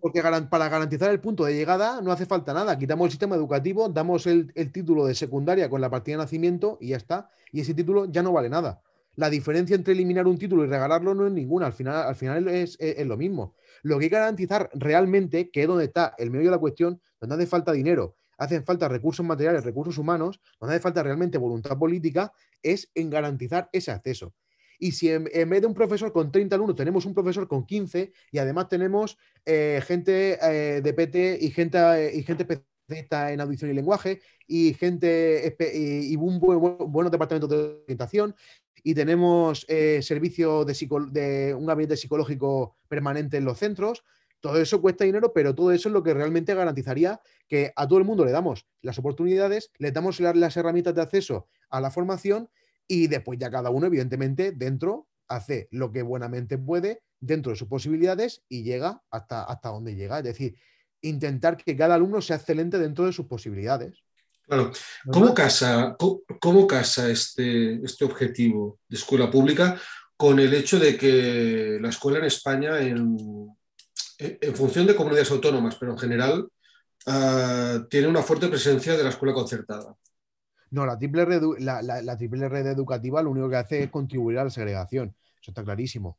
Porque para garantizar el punto de llegada no hace falta nada. Quitamos el sistema educativo, damos el, título de secundaria con la partida de nacimiento y ya está. Y ese título ya no vale nada. La diferencia entre eliminar un título y regalarlo no es ninguna. Al final, al final es lo mismo. Lo que hay que garantizar realmente, que es donde está el medio de la cuestión, donde hace falta dinero, hacen falta recursos materiales, recursos humanos, donde hace falta realmente voluntad política, es en garantizar ese acceso. Y si en, vez de un profesor con 30 alumnos tenemos un profesor con 15 y además tenemos eh, gente eh, de PT y gente, y gente especialista en audición y lenguaje y gente y, un buen, buenos departamentos de orientación y tenemos eh, servicio de, un gabinete psicológico permanente en los centros. Todo eso cuesta dinero, pero todo eso es lo que realmente garantizaría que a todo el mundo le damos las oportunidades, le damos las herramientas de acceso a la formación y después ya cada uno, evidentemente, dentro hace lo que buenamente puede dentro de sus posibilidades y llega hasta, hasta donde llega. Es decir, intentar que cada alumno sea excelente dentro de sus posibilidades. Claro. ¿Cómo casa, cómo, casa este, este objetivo de escuela pública con el hecho de que la escuela en España, en, función de comunidades autónomas, pero en general, ah, tiene una fuerte presencia de la escuela concertada? No, la triple, red, la, triple red educativa lo único que hace es contribuir a la segregación. Eso está clarísimo.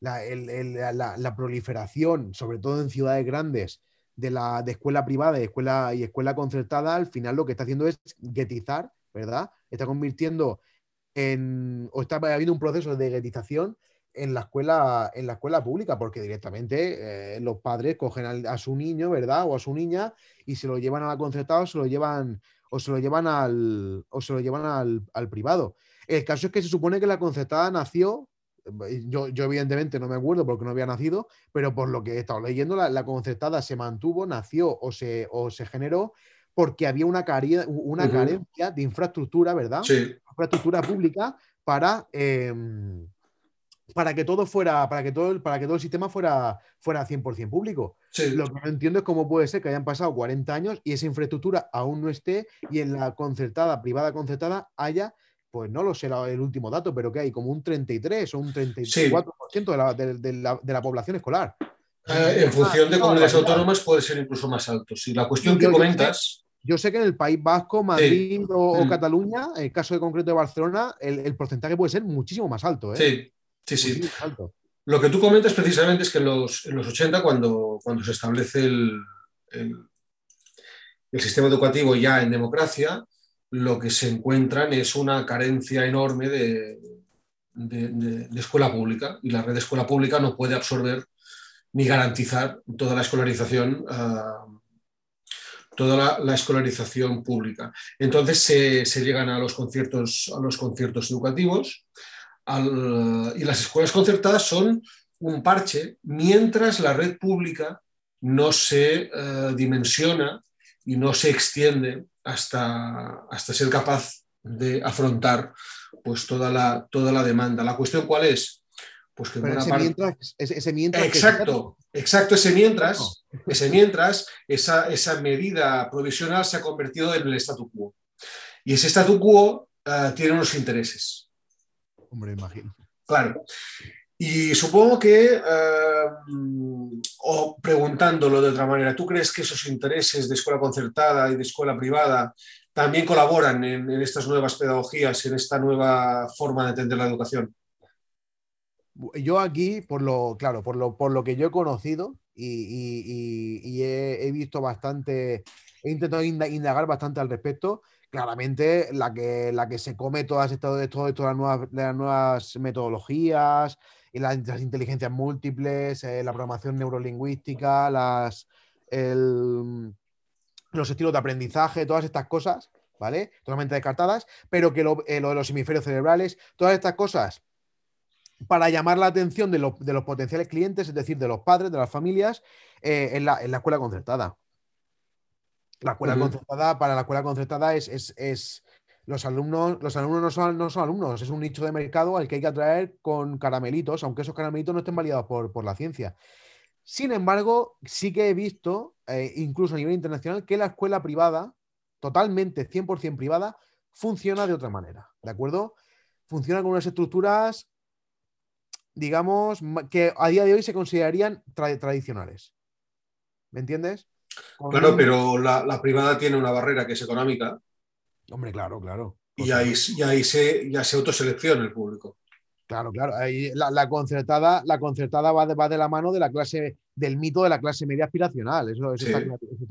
la proliferación, sobre todo en ciudades grandes, de la de escuela privada y escuela, y escuela concertada, al final lo que está haciendo es guetizar, ¿verdad? Está convirtiendo en, o está habiendo un proceso de guetización en la escuela, en la escuela pública, porque directamente eh, los padres cogen a su niño, ¿verdad? O a su niña y se lo llevan a la concertada o se lo llevan, o se lo llevan al, o se lo llevan al, al privado. El caso es que se supone que la concertada nació yo, evidentemente no me acuerdo porque no había nacido, pero por lo que he estado leyendo, la, concertada se mantuvo, nació o se, o se generó porque había una, una carencia de infraestructura, ¿verdad? Infraestructura pública para, em, para que todo fuera, para que todo, para que todo el sistema fuera, fuera 100% público. Lo que no entiendo es cómo puede ser que hayan pasado 40 años y esa infraestructura aún no esté y en la concertada, privada concertada, haya pues no lo sé el último dato, pero que hay como un 33 o un 34% de, la, de, la, población escolar. Eh, en función de comunidades autónomas puede ser incluso más alto. Si la cuestión que comentas... Yo sé que en el País Vasco, Madrid o, mm. Cataluña, en el caso de concreto de Barcelona, el, porcentaje puede ser muchísimo más alto. ¿eh? Sí, sí, sí. Lo que tú comentas precisamente es que en los, en los 80, cuando, cuando se establece el, el sistema educativo ya en democracia, lo que se encuentran es una carencia enorme de, de, escuela pública y la red de escuela pública no puede absorber ni garantizar toda la escolarización. Ah, toda la, escolarización pública. Entonces se, llegan a los conciertos, a los conciertos educativos y las escuelas concertadas son un parche mientras la red pública no se eh, dimensiona y no se extiende hasta, hasta ser capaz de afrontar pues, toda, la, toda la demanda. ¿La cuestión cuál es? Pues que ese, mientras, Exacto, exacto, ese mientras, [laughs] ese mientras, esa, esa medida provisional se ha convertido en el statu quo. Y ese statu quo eh, tiene unos intereses. Hombre, imagino. Claro. Y supongo que, eh, o preguntándolo de otra manera, ¿tú crees que esos intereses de escuela concertada y de escuela privada también colaboran en, estas nuevas pedagogías, en esta nueva forma de entender la educación? Yo aquí, por lo, claro, por lo, por lo que yo he conocido y, he, visto bastante, he intentado indagar bastante al respecto, claramente la que, la que se come todas estas, las, nuevas, las nuevas metodologías, las, inteligencias múltiples, eh, la programación neurolingüística, las, los estilos de aprendizaje, todas estas cosas, ¿vale? Totalmente descartadas, pero que lo, eh, de los hemisferios cerebrales, todas estas cosas para llamar la atención de, los potenciales clientes, es decir, de los padres, de las familias, eh, en, la, escuela concertada. La escuela concertada, para la escuela concertada es, es los alumnos, los alumnos no son, no son alumnos, es un nicho de mercado al que hay que atraer con caramelitos, aunque esos caramelitos no estén validados por, la ciencia. Sin embargo, sí que he visto, eh, incluso a nivel internacional, que la escuela privada, totalmente 100% privada, funciona de otra manera, ¿de acuerdo? Funciona con unas estructuras, digamos, que a día de hoy se considerarían tradicionales. ¿Me entiendes? claro, pero la, la, privada tiene una barrera que es económica Hombre, claro, claro. Y ahí, ahí se, ya se autoselecciona el público. Claro, claro. Ahí la, concertada, la concertada va de, va de la mano de la clase, del mito de la clase media aspiracional. Eso, está,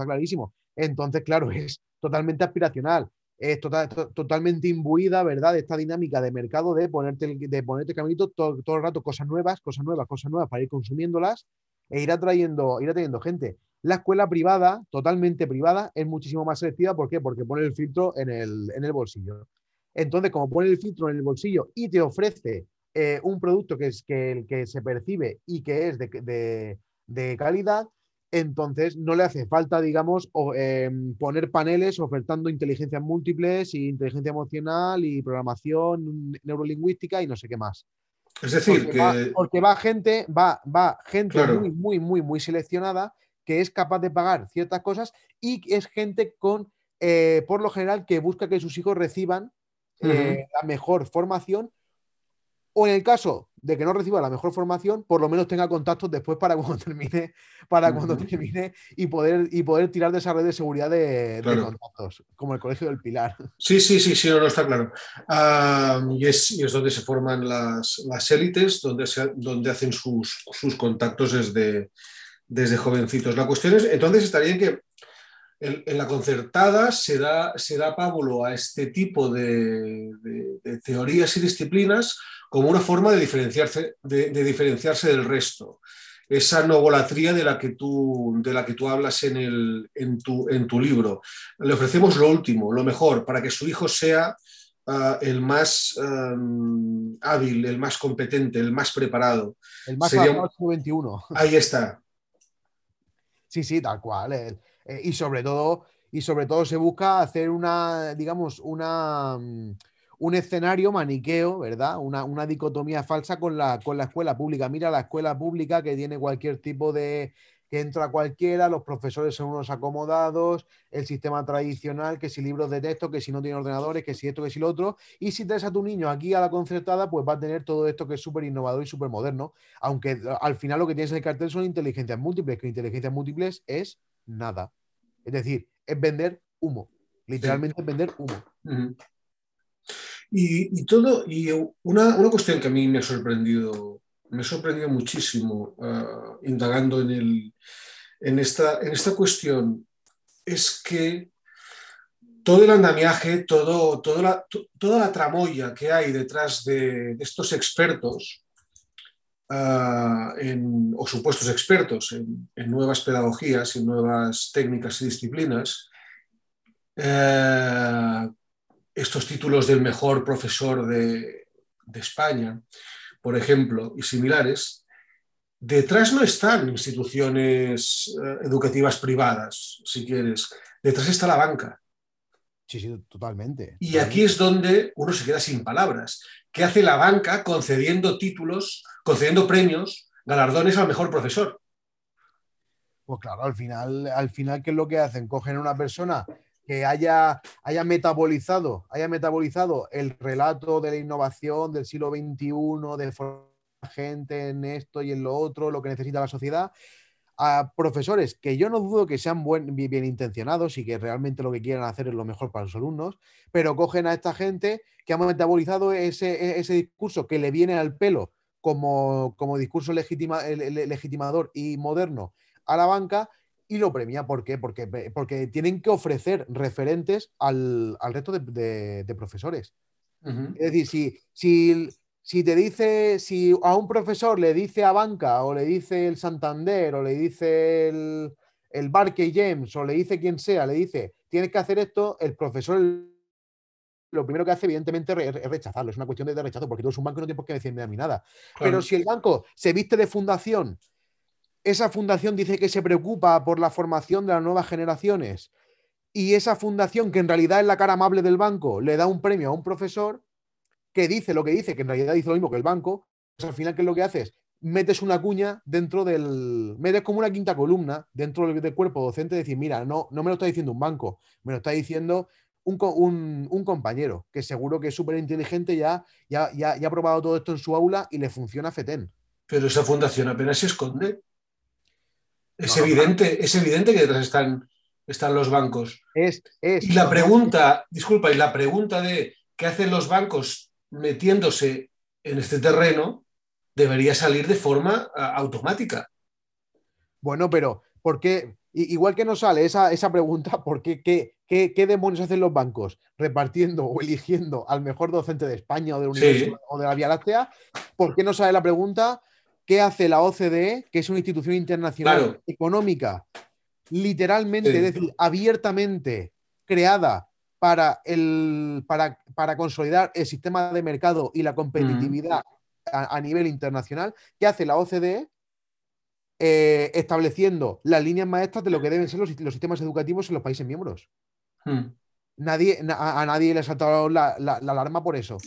clarísimo. Entonces, claro, [laughs] es totalmente aspiracional. Es tota, totalmente imbuida, ¿verdad? De esta dinámica de mercado de ponerte, de ponerte caminito todo, todo, el rato, cosas nuevas, cosas nuevas, cosas nuevas para ir consumiéndolas e ir atrayendo, ir atrayendo gente. La escuela privada, totalmente privada, es muchísimo más selectiva. ¿Por qué? Porque pone el filtro en el, bolsillo. Entonces, como pone el filtro en el bolsillo y te ofrece eh, un producto que, es, que, el que se percibe y que es de, calidad, entonces no le hace falta, digamos, em, poner paneles ofertando inteligencias múltiples y inteligencia emocional y programación neurolingüística y no sé qué más. Es decir, que... va, porque va gente, va, va gente muy, muy, muy, muy seleccionada que es capaz de pagar ciertas cosas y es gente con, eh, por lo general, que busca que sus hijos reciban eh, la mejor formación o en el caso de que no reciba la mejor formación, por lo menos tenga contactos después para [laughs] cuando termine, para cuando termine y poder, y poder tirar de esa red de seguridad de, contactos, como el Colegio del Pilar. [laughs] Sí, sí, sí, sí, no, está claro. y, es, donde se forman las, élites, donde, donde hacen sus, sus contactos desde, desde jovencitos. La cuestión es, entonces estaría en que en, la concertada se da, se da pábulo a este tipo de, teorías y disciplinas como una forma de diferenciarse, de, diferenciarse del resto. Esa novolatría de la que tú, de la que tú hablas en, el, en, tu, en tu libro. Le ofrecemos lo último, lo mejor, para que su hijo sea ah, el más um, hábil, el más competente, el más preparado. El más Sería... 21. Ahí está. Sí, sí, tal cual. Eh, y sobre todo, y sobre todo se busca hacer una, digamos, una, mm, un escenario maniqueo, ¿verdad? Una, una, dicotomía falsa con la, con la escuela pública. Mira la escuela pública que tiene cualquier tipo de, que entra cualquiera, los profesores son unos acomodados, el sistema tradicional, que si libros de texto, que si no tiene ordenadores, que si esto, que si lo otro. Y si traes a tu niño aquí a la concertada, pues va a tener todo esto que es súper innovador y súper moderno. Aunque al final lo que tienes en el cartel son inteligencias múltiples, que inteligencias múltiples es nada. Es decir, es vender humo. Literalmente es vender humo. y, todo, y una, una cuestión que a mí me ha sorprendido me sorprendió muchísimo ah, indagando en, en, esta, en esta cuestión es que todo el andamiaje, todo, la, toda la tramoya que hay detrás de, estos expertos ah, o supuestos expertos en, nuevas pedagogías, en nuevas técnicas y disciplinas, eh, estos títulos del mejor profesor de, de España, por ejemplo, y similares, detrás no están instituciones eh, educativas privadas, si quieres, detrás está la banca. Sí, sí, totalmente. Y aquí es donde uno se queda sin palabras. ¿Qué hace la banca concediendo títulos, concediendo premios, galardones al mejor profesor? Pues claro, al final, al final, ¿qué es lo que hacen? Cogen a una persona que haya, haya metabolizado, haya metabolizado el relato de la innovación del siglo XXI, de formar gente en esto y en lo otro, lo que necesita la sociedad, a profesores que yo no dudo que sean buen, bien, intencionados y que realmente lo que quieran hacer es lo mejor para sus alumnos, pero cogen a esta gente que ha metabolizado ese, ese discurso que le viene al pelo como, como discurso legitima, legitimador y moderno a la banca y lo premia. ¿Por qué? Porque, porque tienen que ofrecer referentes al, resto de, profesores. Es decir, si, si si te dice, si a un profesor le dice a banca, o le dice el Santander, o le dice el, el Barkey James, o le dice quien sea, le dice, tienes que hacer esto, el profesor lo primero que hace, evidentemente, es rechazarlo. Es una cuestión de rechazo, porque tú eres un banco y no tienes por qué decirme a mí nada. Pero si el banco se viste de fundación, esa fundación dice que se preocupa por la formación de las nuevas generaciones, y esa fundación, que en realidad es la cara amable del banco, le da un premio a un profesor, que dice lo que dice, que en realidad dice lo mismo que el banco, pues al final, ¿qué es lo que haces? Metes una cuña dentro del. Metes como una quinta columna dentro del, cuerpo docente, decir, mira, no, no me lo está diciendo un banco, me lo está diciendo un, compañero, que seguro que es súper inteligente, ya, ya, ya, ha probado todo esto en su aula y le funciona FETEN. Pero esa fundación apenas se esconde. Es evidente, es evidente que detrás están, están los bancos. Es, es, y la pregunta, disculpa, y la pregunta de qué hacen los bancos metiéndose en este terreno debería salir de forma automática. Bueno, pero ¿por qué? Igual que no sale esa, pregunta, ¿por qué, qué, demonios hacen los bancos repartiendo o eligiendo al mejor docente de España o universo o de la Vía Láctea? ¿Por qué no sale la pregunta qué hace la OCDE, que es una institución internacional económica, literalmente, es decir, abiertamente creada para, el, para, para, consolidar el sistema de mercado y la competitividad a, nivel internacional, ¿qué hace la OCDE? Eh, estableciendo las líneas maestras de lo que deben ser los, sistemas educativos en los países miembros. Hmm. Nadie, a, nadie le ha saltado la, alarma por eso.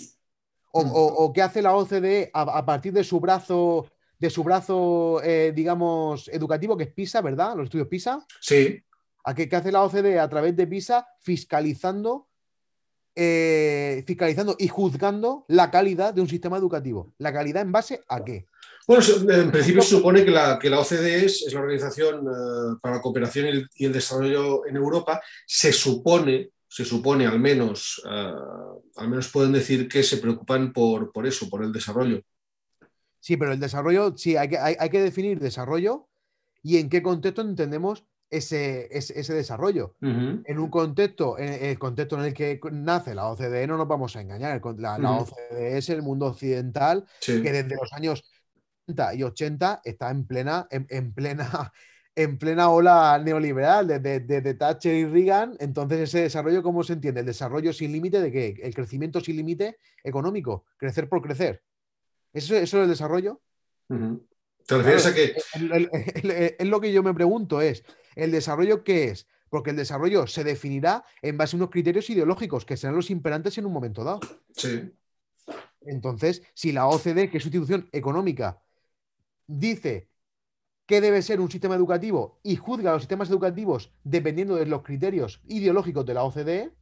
O, qué hace la OCDE a, partir de su brazo, de su brazo, eh, digamos, educativo, que es PISA, ¿verdad? Los estudios PISA. Sí qué, hace la OCDE a través de PISA fiscalizando, eh, fiscalizando y juzgando la calidad de un sistema educativo? ¿La calidad en base a qué? Bueno, en principio se supone que la, que la OCDE es, la Organización eh, para la Cooperación y el, Desarrollo en Europa. Se supone, se supone al menos, al menos pueden decir que se preocupan por, por eso, por el desarrollo. Sí, pero el desarrollo, sí, hay que, hay que definir desarrollo y en qué contexto entendemos ese, ese, desarrollo. En un contexto, en el contexto en el que nace la OCDE, no nos vamos a engañar. La, OCDE es el mundo occidental que desde los años 70 y 80 está en plena, en, plena, [laughs] en plena ola neoliberal, desde, de Thatcher y Reagan. Entonces, ese desarrollo, ¿cómo se entiende? El desarrollo sin límite de qué? El crecimiento sin límite económico, crecer por crecer. ¿Eso, eso es el desarrollo? ¿Te refieres a que.? Es lo que yo me pregunto, es ¿El desarrollo qué es? Porque el desarrollo se definirá en base a unos criterios ideológicos que serán los imperantes en un momento dado. Sí. Entonces, si la OCDE, que es una institución económica, dice qué debe ser un sistema educativo y juzga los sistemas educativos dependiendo de los criterios ideológicos de la OCDE,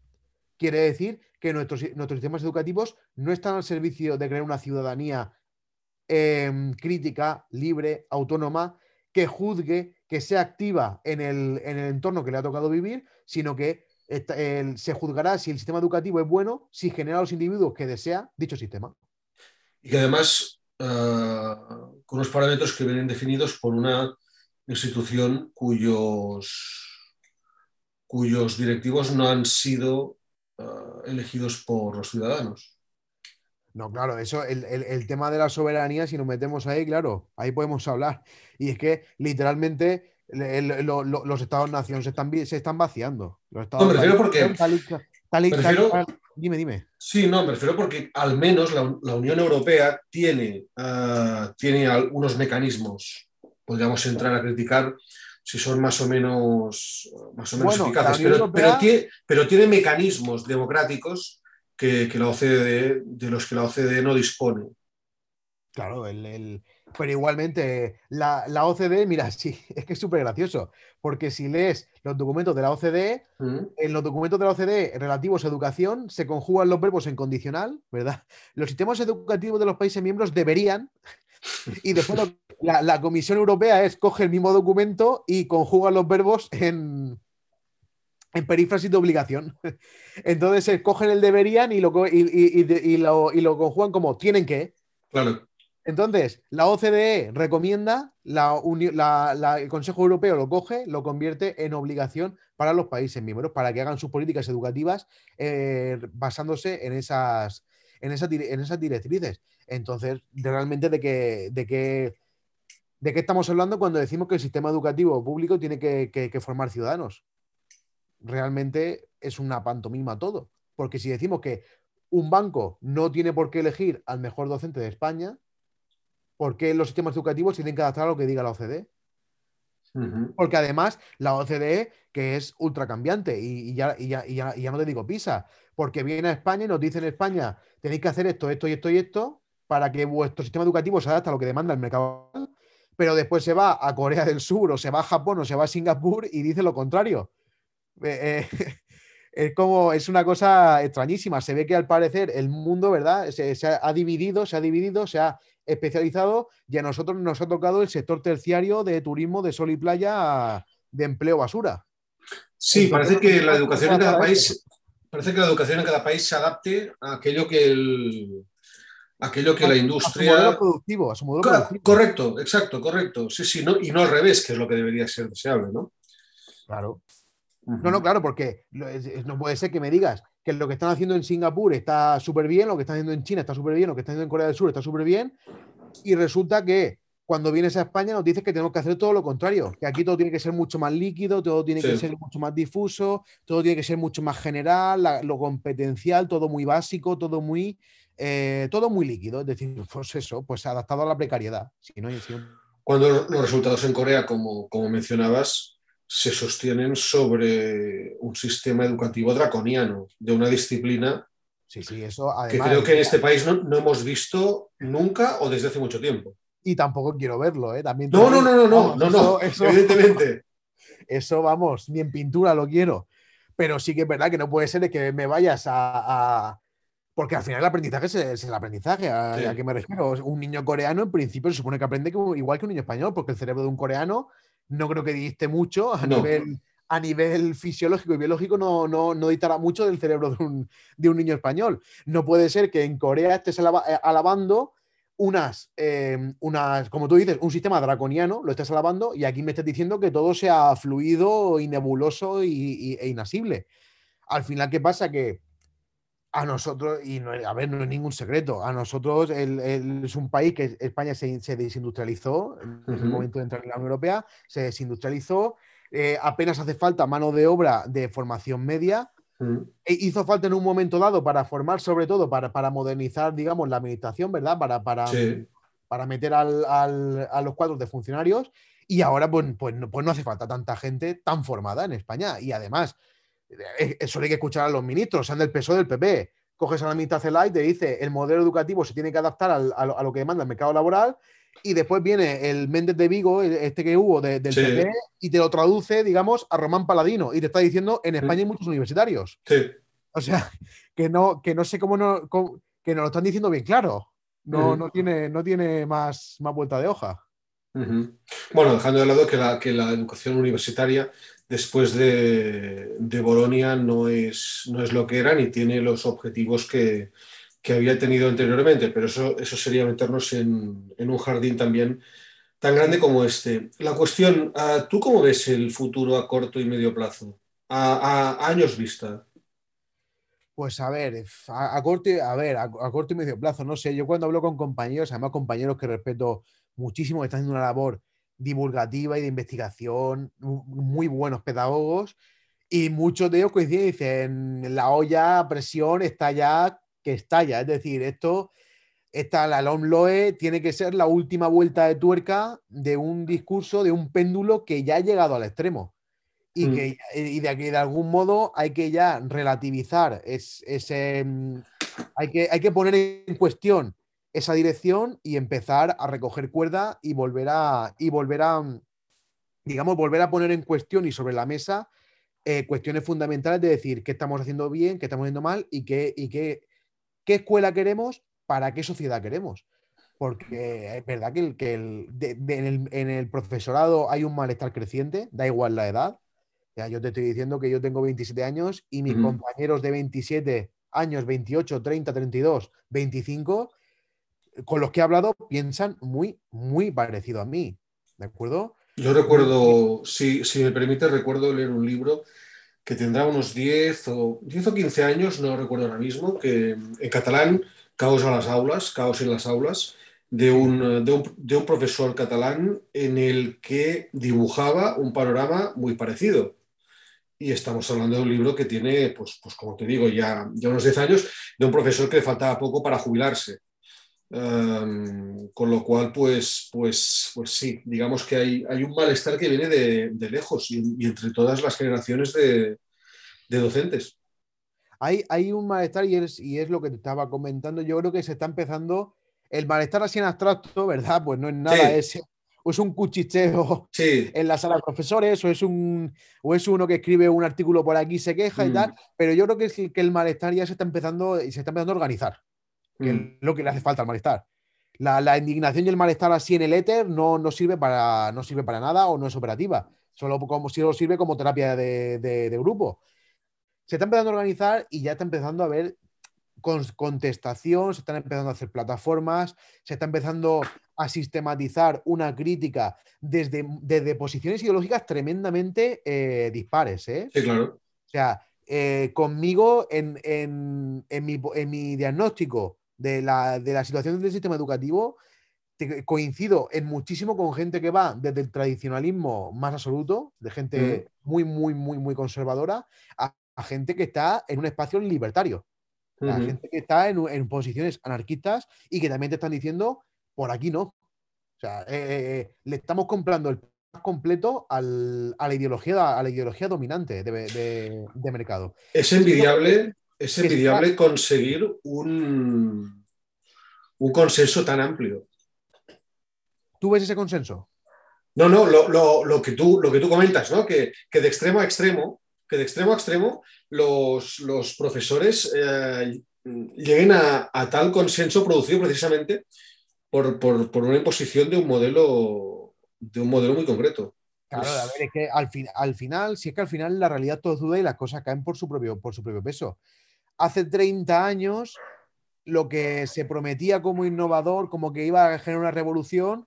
quiere decir que nuestros, sistemas educativos no están al servicio de crear una ciudadanía em, crítica, libre, autónoma, que juzgue, que sea activa en el, entorno que le ha tocado vivir, sino que se juzgará si el sistema educativo es bueno, si genera los individuos que desea dicho sistema. Y que además, ah, con los parámetros que vienen definidos por una institución cuyos directivos no han sido uh, elegidos por los ciudadanos. No, claro, eso, el, el, el, tema de la soberanía, si nos metemos ahí, claro, ahí podemos hablar. Y es que literalmente el, lo, lo, los estados-nación se están, se están vaciando. Los estados no, me refiero porque. Tal y, tal y, prefiero, tal dime, dime. Sí, no, me refiero porque al menos la, la Unión Europea tiene, uh, tiene algunos mecanismos. Podríamos entrar a criticar si son más o menos, más o menos bueno, eficaces, pero, Europea... pero, tiene, pero, tiene, mecanismos democráticos que, que, la OCDE, de los que la OCDE no dispone. Claro, el, el, pero igualmente la, la, OCDE, mira, [laughs] sí, es que es súper gracioso, porque si lees los documentos de la OCDE, Mm. en los documentos de la OCDE relativos a educación se conjugan los verbos en condicional, ¿verdad? Los sistemas educativos de los países miembros deberían, y después lo- la, la Comisión Europea es coge el mismo documento y conjuga los verbos en, en perífrasis de obligación. [laughs] Entonces cogen el deberían y lo, y, y- y lo, y lo conjugan como tienen que. Claro, Entonces, la OCDE recomienda, la- la- el Consejo Europeo lo coge, lo convierte en obligación para los países miembros, para que hagan sus políticas educativas eh, basándose en esas, en, esas, en esas directrices. Entonces, realmente de qué, de, qué, de qué estamos hablando cuando decimos que el sistema educativo público tiene que, que- que formar ciudadanos. Realmente es una pantomima todo. Porque si decimos que un banco no tiene por qué elegir al mejor docente de España, ¿por qué los sistemas educativos tienen que adaptar a lo que diga la OCDE? Porque además la OCDE, que es ultra cambiante, y, y ya, y, ya, y, ya, y ya no te digo pisa, porque viene a España y nos dice en España, tenéis que hacer esto, esto y esto y esto, para que vuestro sistema educativo se adapte a lo que demanda el mercado. Pero después se va a Corea del Sur, o se va a Japón, o se va a Singapur y dice lo contrario. Eh, eh, [laughs] es como, es una cosa extrañísima. Se ve que al parecer el mundo, ¿verdad? Se, se ha dividido, se ha dividido, se ha especializado y a nosotros nos ha tocado el sector terciario de turismo de sol y playa de empleo basura. Sí, Entonces, parece que la ¿cómo educación en cada esto? país, parece que la educación en cada país se adapte a aquello que el, aquello que A- la A su modelo industria. productivo, a su modelo Co- productivo. Correcto, exacto, correcto. Sí, sí, no, y no al revés, que es lo que debería ser deseable, ¿no? Claro. No, no, claro, porque no puede ser que me digas que lo que están haciendo en Singapur está súper bien, lo que están haciendo en China está súper bien, lo que están haciendo en Corea del Sur está súper bien, y resulta que cuando vienes a España nos dices que tenemos que hacer todo lo contrario, que aquí todo tiene que ser mucho más líquido, todo tiene que ser mucho más difuso, todo tiene que ser mucho más general, la- lo competencial, todo muy básico, todo muy, eh, todo muy líquido, es decir, pues eso, pues adaptado a la precariedad. Si no, si no- Cuando los resultados en Corea, como, como mencionabas, se sostienen sobre un sistema educativo draconiano, de una disciplina sí, sí, eso que creo que en este país no, no hemos visto nunca o desde hace mucho tiempo. Y tampoco quiero verlo, ¿eh? También No, no, no, no, no, no, no, eso- evidentemente. [laughs] Eso, vamos, ni en pintura lo quiero. Pero sí que es verdad que no puede ser de que me vayas a. a- Porque al final el aprendizaje es, es el aprendizaje. ¿A, Sí. a qué me refiero? Un niño coreano, en principio, se supone que aprende igual que un niño español, porque el cerebro de un coreano no creo que diste mucho a, No. nivel, a nivel fisiológico y biológico, no, no, no dictará mucho del cerebro de un, de un niño español. No puede ser que en Corea estés eh, alabando unas, eh, unas, como tú dices, un sistema draconiano, lo estás alabando, y aquí me estás diciendo que todo sea fluido y nebuloso y, y- e inasible. Al final, ¿qué pasa? Que a nosotros, y no, a ver, no es ningún secreto, a nosotros el- el- es un país que España se, se desindustrializó en el momento de entrar en la Unión Europea, se desindustrializó, eh, apenas hace falta mano de obra de formación media, Mm, e hizo falta en un momento dado para formar, sobre todo para, para modernizar, digamos, la administración, ¿verdad? Para, para, Sí. para meter al- al- a los cuadros de funcionarios. Y ahora, pues, pues, no, pues no hace falta tanta gente tan formada en España. Y además, eh, eso hay que escuchar a los ministros, sean del PSOE del PP. Coges a la ministra Celay y te dice el modelo educativo se tiene que adaptar al- a, lo, a lo que demanda el mercado laboral. Y después viene el Méndez de Vigo, este que hubo de- del Sí. PP, y te lo traduce, digamos, a Román Paladino. Y te está diciendo, en España hay muchos universitarios. Sí. O sea, que no, que no sé cómo, no, cómo- que nos lo están diciendo bien claro. No, no tiene, no tiene más, más vuelta de hoja. Bueno, dejando de lado que la, que la educación universitaria después de, de Bolonia no es, no es lo que era ni tiene los objetivos que, que había tenido anteriormente, pero eso, eso sería meternos en, en un jardín también tan grande como este. La cuestión, ah, ¿tú cómo ves el futuro a corto y medio plazo? a, años vista? Pues a ver, a, corte, a ver, a, corto y medio plazo, no sé. Yo cuando hablo con compañeros, además compañeros que respeto muchísimo, que están haciendo una labor divulgativa y de investigación, muy buenos pedagogos, y muchos de ellos coinciden y dicen, la olla a presión está ya que estalla. Es decir, esto, esta, la LOMLOE tiene que ser la última vuelta de tuerca de un discurso, de un péndulo que ya ha llegado al extremo. Y, mm. que, y de que de algún modo hay que ya relativizar ese... Mm, hay que, hay que poner en cuestión esa dirección y empezar a recoger cuerda y volver a, y volver a, mm, digamos, volver a poner en cuestión y sobre la mesa eh, cuestiones fundamentales de decir qué estamos haciendo bien, qué estamos haciendo mal y qué, y qué, qué escuela queremos, para qué sociedad queremos. Porque es verdad que, el, que el, en, el, profesorado hay un malestar creciente, da igual la edad. Ya, yo te estoy diciendo que yo tengo 27 años y mis compañeros de 27 años, 28, 30, 32, 25, con los que he hablado, piensan muy, muy parecido a mí. ¿De acuerdo? Yo recuerdo, si, si me permite, recuerdo leer un libro que tendrá unos 10 o, 10 o 15 años, no recuerdo ahora mismo, que en catalán, Caos a las aulas, Caos en las aulas, de un, de, un, de un, profesor catalán en el que dibujaba un panorama muy parecido. Y estamos hablando de un libro que tiene, pues, pues como te digo, ya, ya unos 10 años, de un profesor que le faltaba poco para jubilarse. Con lo cual, pues, pues, pues sí, digamos que hay, hay un malestar que viene de, lejos y, entre todas las generaciones de, docentes. Hay, hay, un malestar y es, y es lo que te estaba comentando. Yo creo que se está empezando el malestar así en abstracto, ¿verdad? Pues no es nada, es, o es un cuchicheo [laughs] en la sala de profesores, o es, un, o es uno que escribe un artículo por aquí, se queja y mm. tal, pero yo creo que, que el malestar ya se está empezando y se está empezando a organizar que es mm. lo que le hace falta al malestar. La, indignación y el malestar así en el éter no, no, sirve para, no sirve para nada o no es operativa. Solo, como, solo sirve como terapia de, grupo. Se está empezando a organizar y ya está empezando a haber contestación, se están empezando a hacer plataformas, se está empezando a sistematizar una crítica desde, desde posiciones ideológicas tremendamente eh, dispares. ¿eh? Sí, claro. O sea, eh, conmigo en, en, mi, en, mi, diagnóstico de la, de la situación del sistema educativo, coincido en muchísimo con gente que va desde el tradicionalismo más absoluto, de gente muy, muy, muy, muy conservadora, a, gente que está en un espacio libertario, a gente que está en, en, posiciones anarquistas y que también te están diciendo, por aquí no. O sea, eh, eh, le estamos comprando el completo a, la ideología, a la ideología dominante de, mercado. Es envidiable, es envidiable conseguir un, un consenso tan amplio. ¿Tú ves ese consenso? No, no, lo, que, tú, lo que tú comentas, ¿no? Que, de extremo a extremo, que de extremo a extremo los, profesores eh, lleguen a, tal consenso producido precisamente por, por, una imposición de un modelo de un modelo muy concreto. Claro, a ver, es que al, al final, si es que al final la realidad todo duda y las cosas caen por su propio, por su propio peso. Hace 30 años, lo que se prometía como innovador, como que iba a generar una revolución,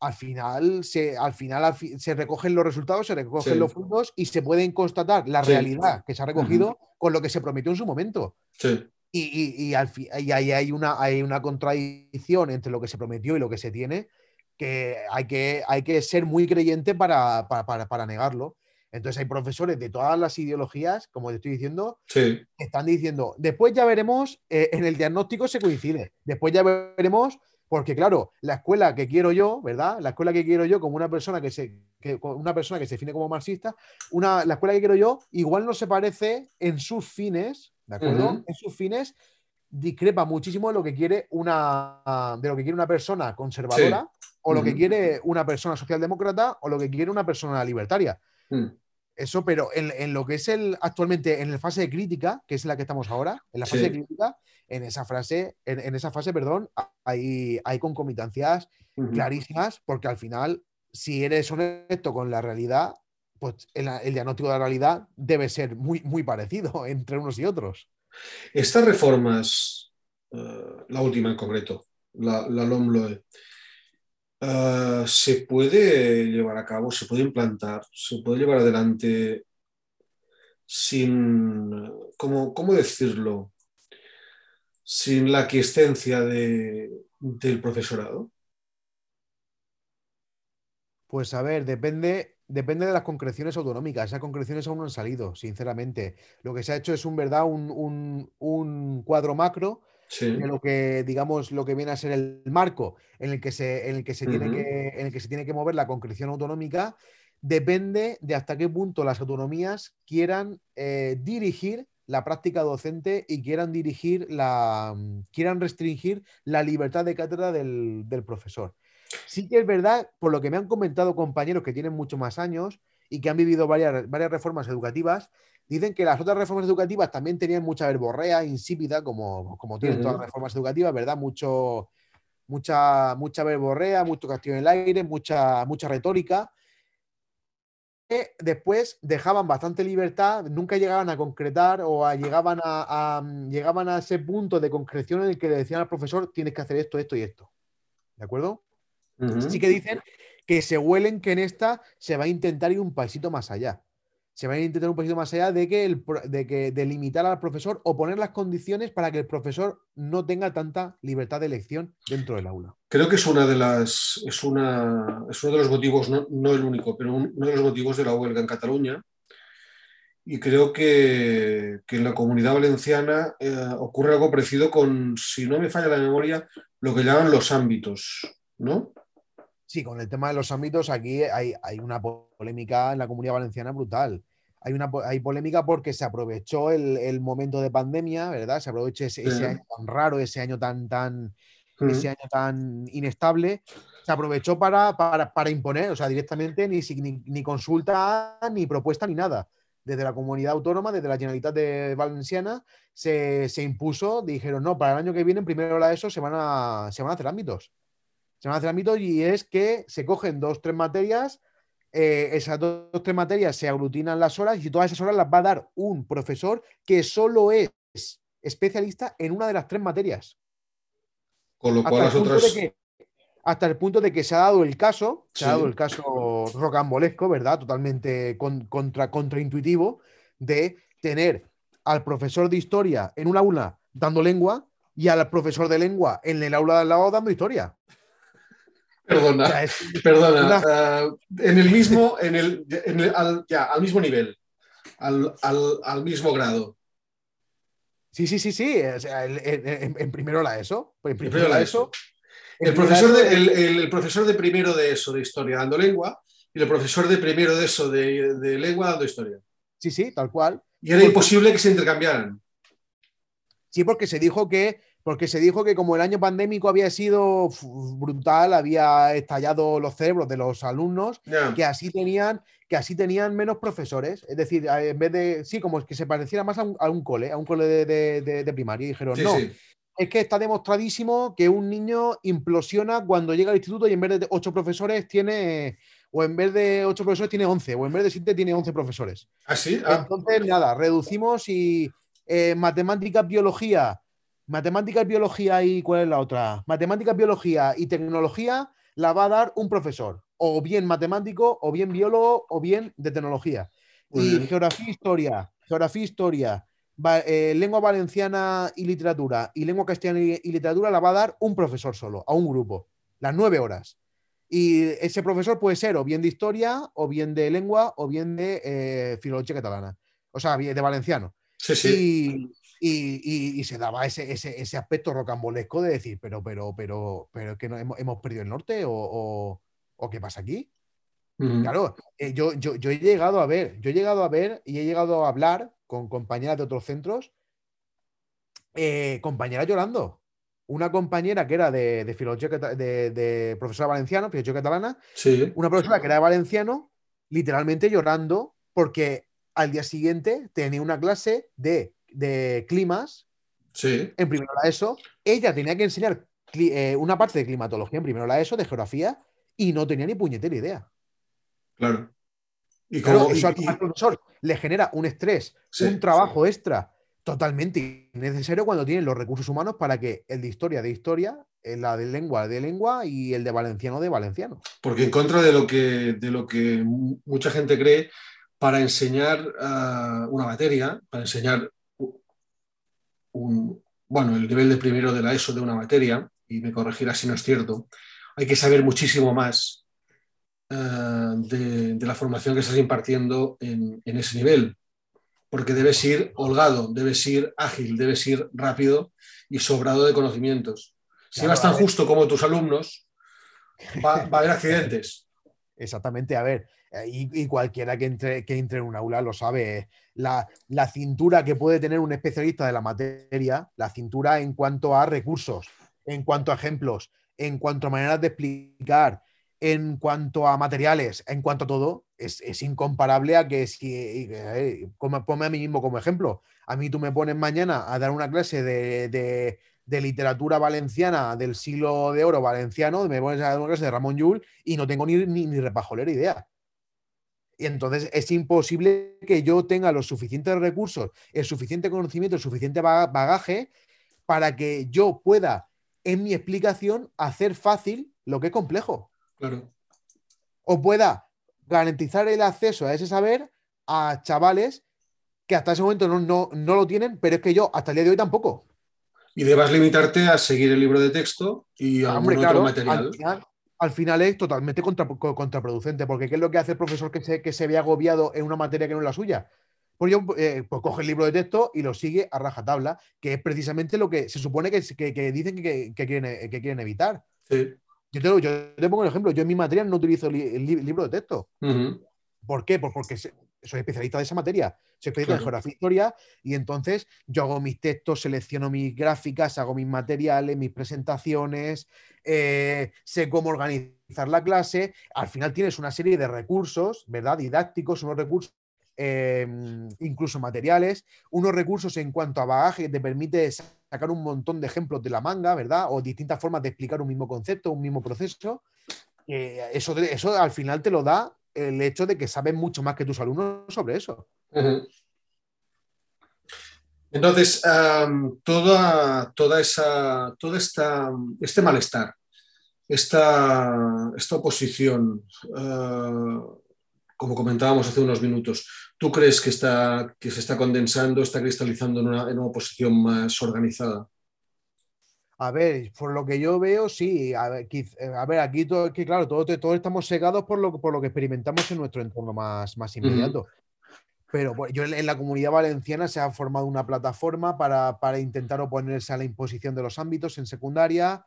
al final se, al final, se recogen los resultados, se recogen los frutos y se pueden constatar la realidad que se ha recogido con lo que se prometió en su momento. Y, y, al, y ahí hay una, hay una contradicción entre lo que se prometió y lo que se tiene, que hay que, hay que ser muy creyente para, negarlo. Entonces hay profesores de todas las ideologías, como te estoy diciendo, que están diciendo, después ya veremos, eh, en el diagnóstico se coincide, después ya veremos, porque claro, la escuela que quiero yo, ¿verdad? La escuela que quiero yo como una persona que se, una persona que se define como marxista, una, la escuela que quiero yo igual no se parece en sus fines, ¿de acuerdo? En sus fines discrepa muchísimo de lo que quiere una, de lo que quiere una persona conservadora o lo que quiere una persona socialdemócrata o lo que quiere una persona libertaria. Eso, pero en, lo que es el actualmente en la fase de crítica, que es la que estamos ahora, en la fase de crítica, en esa frase, en, esa fase, perdón, hay, hay concomitancias clarísimas, porque al final, si eres honesto con la realidad, pues el, diagnóstico de la realidad debe ser muy, muy parecido [laughs] entre unos y otros. Estas reformas, eh, la última en concreto, la, la LOMLOE, Ah, se puede llevar a cabo, se puede implantar, se puede llevar adelante sin, ¿cómo, cómo decirlo? Sin la aquiescencia de, del profesorado? Pues a ver, depende, depende de las concreciones autonómicas. Esas concreciones aún no han salido, sinceramente. Lo que se ha hecho es un verdad, un, un- un cuadro macro Sí. de lo que, digamos, lo que viene a ser el marco en el que se, en el que se tiene que, en el que se tiene que mover la concreción autonómica, depende de hasta qué punto las autonomías quieran eh, dirigir la práctica docente y quieran dirigir la, quieran restringir la libertad de cátedra del, del profesor. Sí que es verdad, por lo que me han comentado compañeros que tienen mucho más años y que han vivido varias, varias reformas educativas, dicen que las otras reformas educativas también tenían mucha verborrea insípida, como, como tienen todas las reformas educativas, ¿verdad? Mucho, mucha, mucha verborrea, mucho castillo en el aire, mucha, mucha retórica. Que después dejaban bastante libertad, nunca llegaban a concretar o a- llegaban, a, a- llegaban a ese punto de concreción en el que le decían al profesor tienes que hacer esto, esto y esto. ¿De acuerdo? Ujú. sí que dicen que se huelen que en esta se va a intentar ir un pasito más allá. Se va a intentar un pasito más allá de que, el, de que de limitar al profesor o poner las condiciones para que el profesor no tenga tanta libertad de elección dentro del aula. Creo que es una de las es una es uno de los motivos, no, no el único, pero un- uno de los motivos de la huelga en Cataluña. Y creo que, que en la comunidad valenciana eh, ocurre algo parecido con, si no me falla la memoria, lo que llaman los ámbitos, ¿no? Sí, con el tema de los ámbitos, aquí hay, hay una po- polémica en la comunidad valenciana brutal. Hay, una, hay polémica porque se aprovechó el, el momento de pandemia, ¿verdad? Se aprovechó ese, año tan raro, ese año tan, tan, ese año tan inestable, se aprovechó para, para, para imponer, o sea, directamente ni, ni, ni consulta, ni propuesta, ni nada. Desde la comunidad autónoma, desde la Generalitat de Valenciana, se, se impuso, dijeron, no, para el año que viene, en primero la ESO, se van a, se van a hacer ámbitos. Se van a hacer ámbitos y es que se cogen dos, tres materias, eh, esas dos, tres materias se aglutinan las horas y todas esas horas las va a dar un profesor que solo es especialista en una de las tres materias. Con lo Hasta cual el, las punto otras... de que, hasta el punto de que se ha dado el caso, se ha dado el caso rocambolesco, ¿verdad? Totalmente con- contra, contraintuitivo, de tener al profesor de historia en un aula dando lengua y al profesor de lengua en el aula de al lado dando historia. Perdona, O sea, es perdona. una- ah, en el mismo, en el, en el- al, ya, al mismo nivel, al, al- al mismo grado. Sí, sí, sí, sí. o sea, el- en, en primero la ESO. En primero primero la ESO. en El profesor, de, el, el- el profesor de primero de eso, de historia, dando lengua, y el profesor de primero de eso, de, de lengua, dando historia. Sí, sí, tal cual. Y era Porque- imposible que se intercambiaran. Sí, porque se dijo que, porque se dijo que como el año pandémico había sido brutal, había estallado los cerebros de los alumnos, que así tenían, que así tenían menos profesores. Es decir, en vez de, sí, como que se pareciera más a un, a un cole, a un cole de, de- de- de primaria. Y dijeron, Sí, no, sí. es que está demostradísimo que un niño implosiona cuando llega al instituto y en vez de ocho profesores tiene, o en vez de ocho profesores tiene once, o en vez de siete tiene once profesores. ¿Ah, sí? Ah, Entonces, nada, reducimos y eh, matemáticas, biología, matemáticas, biología y ¿cuál es la otra? Matemáticas, biología y tecnología la va a dar un profesor, o bien matemático, o bien biólogo, o bien de tecnología. Muy y bien. geografía, historia, geografía, historia, va- eh, lengua valenciana y literatura, y lengua castellana y, y literatura la va a dar un profesor solo, a un grupo, las nueve horas. Y ese profesor puede ser o bien de historia, o bien de lengua, o bien de eh, filología catalana. O sea, de valenciano. sí, sí. Y, y- y- y se daba ese, ese, ese aspecto rocambolesco de decir, pero, pero, pero, pero es que no, hemos, hemos perdido el norte o, o- o qué pasa aquí. Claro, eh, yo, yo, yo he llegado a ver, yo he llegado a ver y he llegado a hablar con compañeras de otros centros, eh, compañeras llorando. Una compañera que era de, de filología, de, de profesora valenciana, filología catalana, Sí, una profesora que era de valenciano, literalmente llorando porque al día siguiente tenía una clase de, de climas sí. en primero la ESO. Ella tenía que enseñar eh, una parte de climatología en primero la ESO, de geografía, y no tenía ni puñetera idea. Claro. Y Claro, como, eso al, y- y- al profesor le genera un estrés, Sí, un trabajo extra totalmente innecesario cuando tienen los recursos humanos para que el de historia de historia, el la de lengua de lengua y el de valenciano de valenciano. porque en contra de lo que, de lo que mu- mucha gente cree, para enseñar uh, una materia, para enseñar un, bueno, el nivel de primero de la ESO de una materia, y me corregirá si no es cierto, hay que saber muchísimo más uh, de, de, la formación que estás impartiendo en, en ese nivel porque debes ir holgado, debes ir ágil, debes ir rápido y sobrado de conocimientos. Si claro, vas tan justo como tus alumnos, va, va, a haber accidentes. [laughs] Exactamente, a ver, eh, y, y cualquiera que entre, que entre, en un aula lo sabe, la, la, cintura que puede tener un especialista de la materia, la cintura en cuanto a recursos, en cuanto a ejemplos, en cuanto a maneras de explicar, en cuanto a materiales, en cuanto a todo, es, es incomparable a que si, eh, ponme a mí mismo como ejemplo, a mí tú me pones mañana a dar una clase de, de, de, literatura valenciana del siglo de oro valenciano, me pones a dar una clase de Ramón Llull y no tengo ni, ni, ni repajolera idea. Y entonces es imposible que yo tenga los suficientes recursos, el suficiente conocimiento, el suficiente bagaje para que yo pueda en mi explicación hacer fácil lo que es complejo. Claro. O pueda garantizar el acceso a ese saber a chavales que hasta ese momento no, no, no, lo tienen, pero es que yo hasta el día de hoy tampoco. Y debas limitarte a seguir el libro de texto y a Hombre, otro claro, material. Al final, al final, es totalmente contra, contraproducente, porque ¿qué es lo que hace el profesor que se, que se ve agobiado en una materia que no es la suya? Pues yo eh, pues coge el libro de texto y lo sigue a rajatabla, que es precisamente lo que se supone que, que, que dicen que, quieren, que quieren evitar. Sí. Yo te, yo te, pongo un ejemplo. Yo en mi materia no utilizo li, el, libro de texto. Uh -huh. ¿Por qué? Pues porque soy especialista de esa materia. Soy especialista claro. en geografía e historia y entonces yo hago mis textos, selecciono mis gráficas, hago mis materiales, mis presentaciones, eh, sé cómo organizar la clase. Al final tienes una serie de recursos, ¿verdad? Didácticos, unos recursos eh, incluso materiales, unos recursos en cuanto a bagaje que te permite sacar un montón de ejemplos de la manga, ¿verdad? O distintas formas de explicar un mismo concepto, un mismo proceso. Eh, eso, eso al final te lo da el hecho de que sabes mucho más que tus alumnos sobre eso. Entonces, toda, toda esa, toda esta, este malestar, esta, esta oposición, uh, como comentábamos hace unos minutos, ¿tú crees que, está, que se está condensando, está cristalizando en una, en una oposición más organizada? A ver, por lo que yo veo, sí. A ver, a ver aquí todo, que claro, todos, todos estamos cegados por lo, por lo que experimentamos en nuestro entorno más, más inmediato. Uh -huh. Pero pues, yo en la comunidad valenciana se ha formado una plataforma para, para intentar oponerse a la imposición de los ámbitos en secundaria.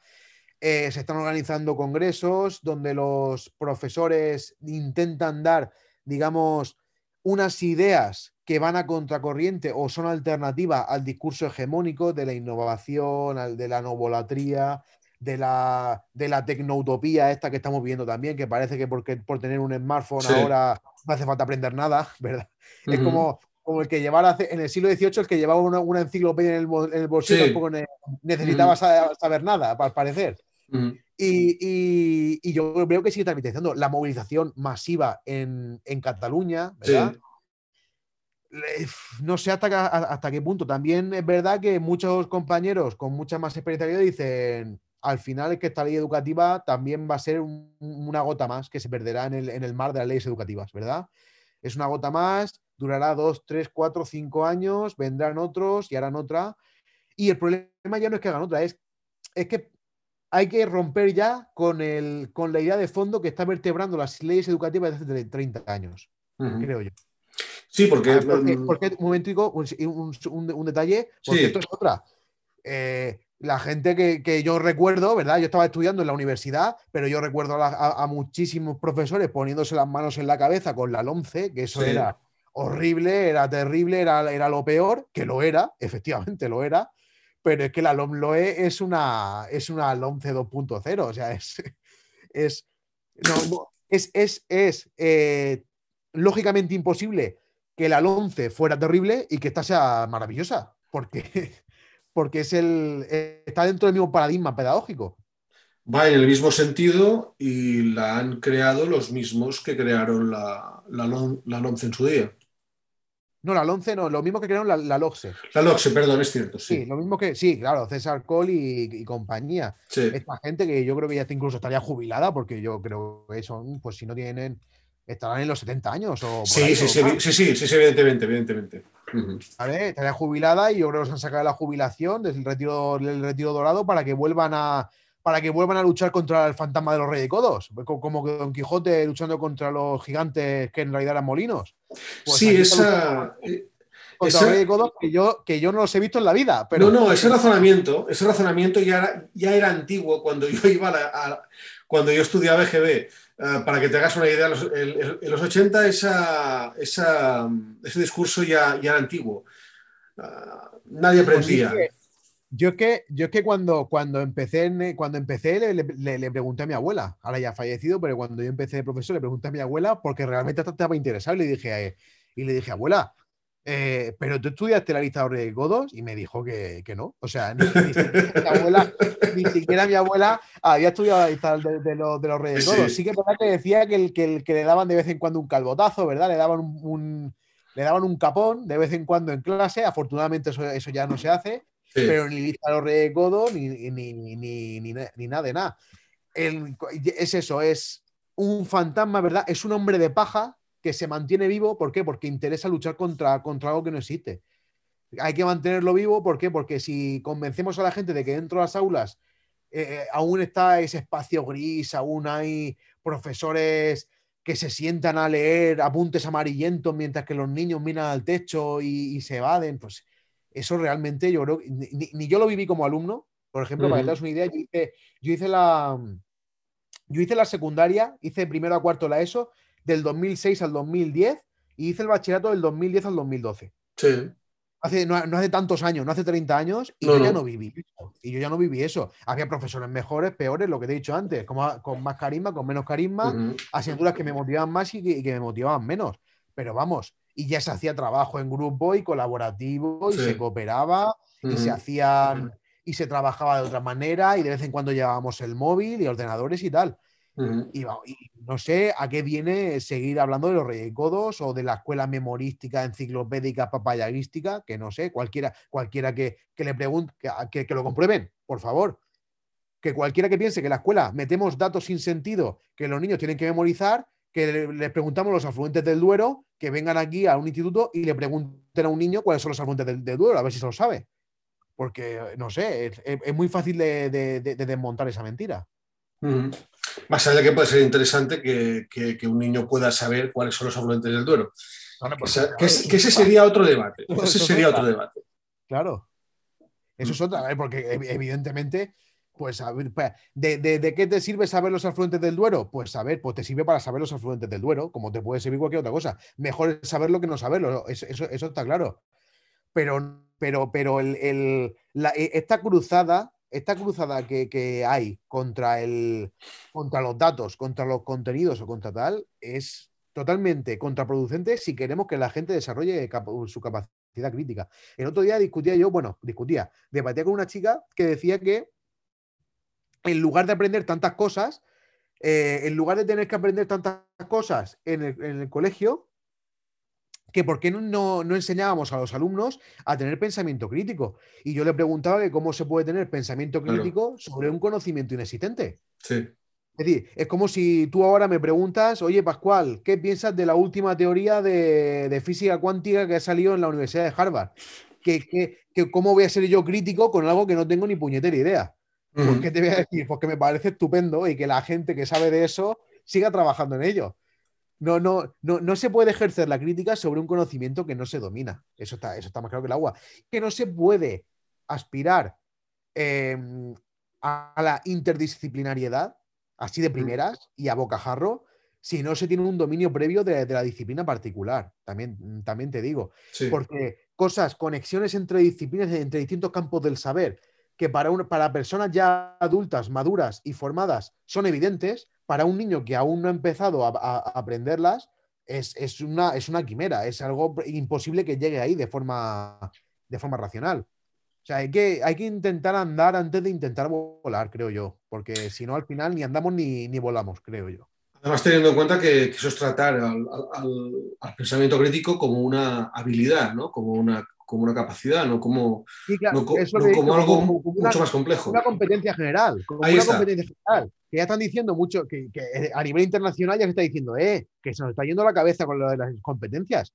Eh, se están organizando congresos donde los profesores intentan dar, digamos, unas ideas que van a contracorriente o son alternativa al discurso hegemónico de la innovación, de la novolatría, de la, de la tecnoutopía esta que estamos viendo también, que parece que porque, por tener un smartphone sí. ahora no hace falta aprender nada, [laughs] ¿verdad? Uh -huh. Es como, como el que llevara en el siglo XVIII, el que llevaba una, una enciclopedia en el, en el bolsillo sí. tampoco ne necesitaba uh -huh. saber nada, al parecer. Uh -huh. y, y, y, yo veo que sigue transmitiendo la movilización masiva en, en Cataluña, ¿verdad? Sí no sé hasta, hasta qué punto. También es verdad que muchos compañeros con mucha más experiencia que yo dicen, al final es que esta ley educativa también va a ser un, una gota más que se perderá en el, en el, mar de las leyes educativas, ¿verdad? Es una gota más, durará dos, tres, cuatro, cinco años, vendrán otros y harán otra. Y el problema ya no es que hagan otra, es, es que hay que romper ya con, el, con la idea de fondo que está vertebrando las leyes educativas desde hace 30 años, uh -huh. creo yo. Sí, porque. Ah, porque, porque un momentico, un, un, un, detalle, porque sí. esto es otra. Eh, la gente que, que, yo recuerdo, ¿verdad? Yo estaba estudiando en la universidad, pero yo recuerdo a, a, a muchísimos profesores poniéndose las manos en la cabeza con la LOMCE, que eso sí. era horrible, era terrible, era, era lo peor, que lo era, efectivamente lo era, pero es que la LOMLOE es una, es una LOMCE 2.0, o sea, [laughs] es. es es, es, eh, lógicamente imposible que la 11 fuera terrible y que esta sea maravillosa, porque, [laughs] porque es el, está dentro del mismo paradigma pedagógico. Va en el mismo sentido y la han creado los mismos que crearon la, la, en su día. No, la LOMCE no, lo mismo que crearon la, la LOCSE. La LOCSE, perdón, es cierto, sí. Sí, lo mismo que, sí, claro, César Cole y, y compañía. Sí. Esta gente que yo creo que ya incluso estaría jubilada, porque yo creo que son, pues si no tienen estarán en los 70 años. O sí, sí, sí, sí, sí, sí, evidentemente, evidentemente. ¿Vale? Estaría jubilada y yo creo que se han sacado la jubilación desde el retiro, el retiro dorado para que vuelvan a para que vuelvan a luchar contra el fantasma de los Reyes Codos, como que Don Quijote luchando contra los gigantes que en realidad eran molinos. Pues sí, esa, que yo, que yo no los he visto en la vida. Pero... No, no, ese razonamiento, ese razonamiento ya era, ya era antiguo cuando yo [laughs] iba a, cuando yo estudiaba EGB. Eh, para que te hagas una idea, en los 80 esa, ese discurso ya, ya era antiguo. Ah, nadie pues aprendía. Yo es que, yo es que cuando, cuando empecé, cuando empecé le, le, pregunté a mi abuela, ahora ya ha fallecido, pero cuando yo empecé de profesor le pregunté a mi abuela porque realmente estaba interesado y le dije, y le dije, abuela, eh, pero tú estudiaste la lista de Godos y me dijo que, que no. O sea, ni, siquiera mi abuela había estudiado la lista de, los, de los Reyes Godos. Sí que verdad que decía que, el, que, que, le daban de vez en cuando un calbotazo, ¿verdad? Le daban un, le daban un capón de vez en cuando en clase. Afortunadamente eso, eso ya no se hace, pero ni lista los Reyes Godos ni, ni, ni, ni, nada de nada. es eso, es un fantasma, ¿verdad? Es un hombre de paja que se mantiene vivo, ¿por qué? Porque interesa luchar contra, contra algo que no existe. Hay que mantenerlo vivo, ¿por qué? Porque si convencemos a la gente de que dentro de las aulas eh, eh, aún está ese espacio gris, aún hay profesores que se sientan a leer apuntes amarillentos mientras que los niños miran al techo y, se evaden, pues eso realmente yo creo, ni, ni yo lo viví como alumno, por ejemplo, para que te una idea, yo hice, yo hice la... Yo hice la secundaria, hice primero a cuarto la ESO del 2006 al 2010 y hice el bachillerato del 2010 al 2012. Sí. Hace, no, hace tantos años, no hace 30 años, y yo ya no viví eso. Y yo ya no viví eso. Había profesores mejores, peores, lo que te he dicho antes, como, con más carisma, con menos carisma, asignaturas que me motivaban más y que, me motivaban menos. Pero vamos, y ya se hacía trabajo en grupo y colaborativo, y se cooperaba, y se hacían, y se trabajaba de otra manera, y de vez en cuando llevábamos el móvil y ordenadores y tal. Y, no sé a qué viene seguir hablando de los Reyes Godos o de la escuela memorística, enciclopédica, papayagística, que no sé, cualquiera, cualquiera que, le pregunte, que, que, lo comprueben, por favor. Que cualquiera que piense que en la escuela metemos datos sin sentido que los niños tienen que memorizar, que les preguntamos los afluentes del Duero, que vengan aquí a un instituto y le pregunten a un niño cuáles son los afluentes del, Duero, a ver si se lo sabe. Porque, no sé, es, muy fácil de, desmontar esa mentira. Más allá de que puede ser interesante que, un niño pueda saber cuáles son los afluentes del Duero. que, ese sería otro debate. [laughs] Ese sería otro debate. Claro. Eso es otra, porque evidentemente, pues, a ver, pues, ¿de, qué te sirve saber los afluentes del Duero? Pues saber, pues te sirve para saber los afluentes del Duero, como te puede servir cualquier otra cosa. Mejor es saberlo que no saberlo, eso, eso, está claro. Pero, pero, pero el, e, esta cruzada esta cruzada que, hay contra, el, contra los datos, contra los contenidos o contra tal, es totalmente contraproducente si queremos que la gente desarrolle su capacidad crítica. El otro día discutía yo, bueno, discutía, debatía con una chica que decía que en lugar de aprender tantas cosas, eh, en lugar de tener que aprender tantas cosas en el colegio, que por qué no, enseñábamos a los alumnos a tener pensamiento crítico. Y yo le preguntaba que cómo se puede tener pensamiento crítico sobre un conocimiento inexistente. Sí. Es decir, es como si tú ahora me preguntas, oye Pascual, ¿qué piensas de la última teoría de, física cuántica que ha salido en la Universidad de Harvard? ¿Que, cómo voy a ser yo crítico con algo que no tengo ni puñetera idea? ¿Por qué te voy a decir? Porque me parece estupendo y que la gente que sabe de eso siga trabajando en ello. No, no, no, no se puede ejercer la crítica sobre un conocimiento que no se domina. Eso está, eso está más claro que el agua. Que no se puede aspirar em, a la interdisciplinariedad, así de primeras y a bocajarro, si no se tiene un dominio previo de, la disciplina particular. También, también te digo. Porque cosas, conexiones entre disciplinas, entre distintos campos del saber, que para, para personas ya adultas, maduras y formadas son evidentes, para un niño que aún no ha empezado a, aprenderlas, es, una, es una quimera, es algo imposible que llegue ahí de forma, de forma racional. O sea, hay que, hay que intentar andar antes de intentar volar, creo yo, porque si no, al final ni andamos ni, volamos, creo yo. Además, teniendo en cuenta que, eso es tratar al, pensamiento crítico como una habilidad, ¿no? como, una, como una capacidad, no como, como algo mucho más complejo. Una competencia general. Como una competencia general que ya están diciendo mucho, que, que, a nivel internacional ya se está diciendo, eh, que se nos está yendo la cabeza con lo de las competencias.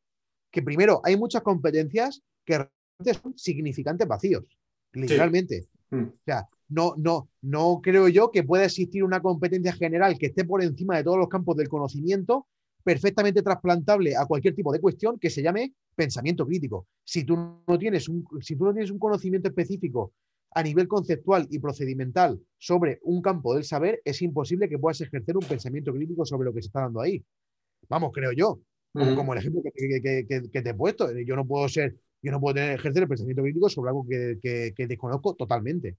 Que primero, hay muchas competencias que son significantes vacíos, literalmente. Mm. O sea, no, no, no creo yo que pueda existir una competencia general que esté por encima de todos los campos del conocimiento, perfectamente trasplantable a cualquier tipo de cuestión que se llame pensamiento crítico. Si tú no tienes un, si tú no tienes un conocimiento específico a nivel conceptual y procedimental sobre un campo del saber, es imposible que puedas ejercer un pensamiento crítico sobre lo que se está dando ahí. Vamos, creo yo. Como, el ejemplo que, te he puesto. Yo no puedo ser, yo no puedo tener, ejercer el pensamiento crítico sobre algo que, desconozco totalmente.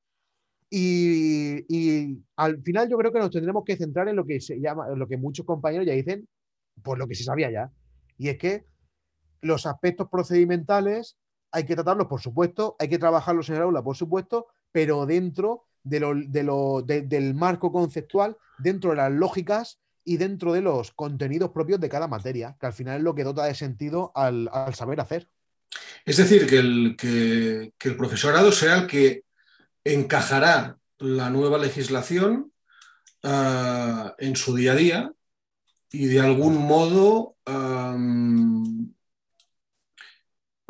Y, al final yo creo que nos tendremos que centrar en lo que se llama, en lo que muchos compañeros ya dicen, por lo que se sabía ya. Y es que los aspectos procedimentales hay que tratarlos, por supuesto, hay que trabajarlos en el aula, por supuesto, pero dentro de lo, del marco conceptual, dentro de las lógicas y dentro de los contenidos propios de cada materia, que al final es lo que dota de sentido al, saber hacer. Es decir, que el, que, el, profesorado será el que encajará la nueva legislación ah, en su día a día y de algún modo a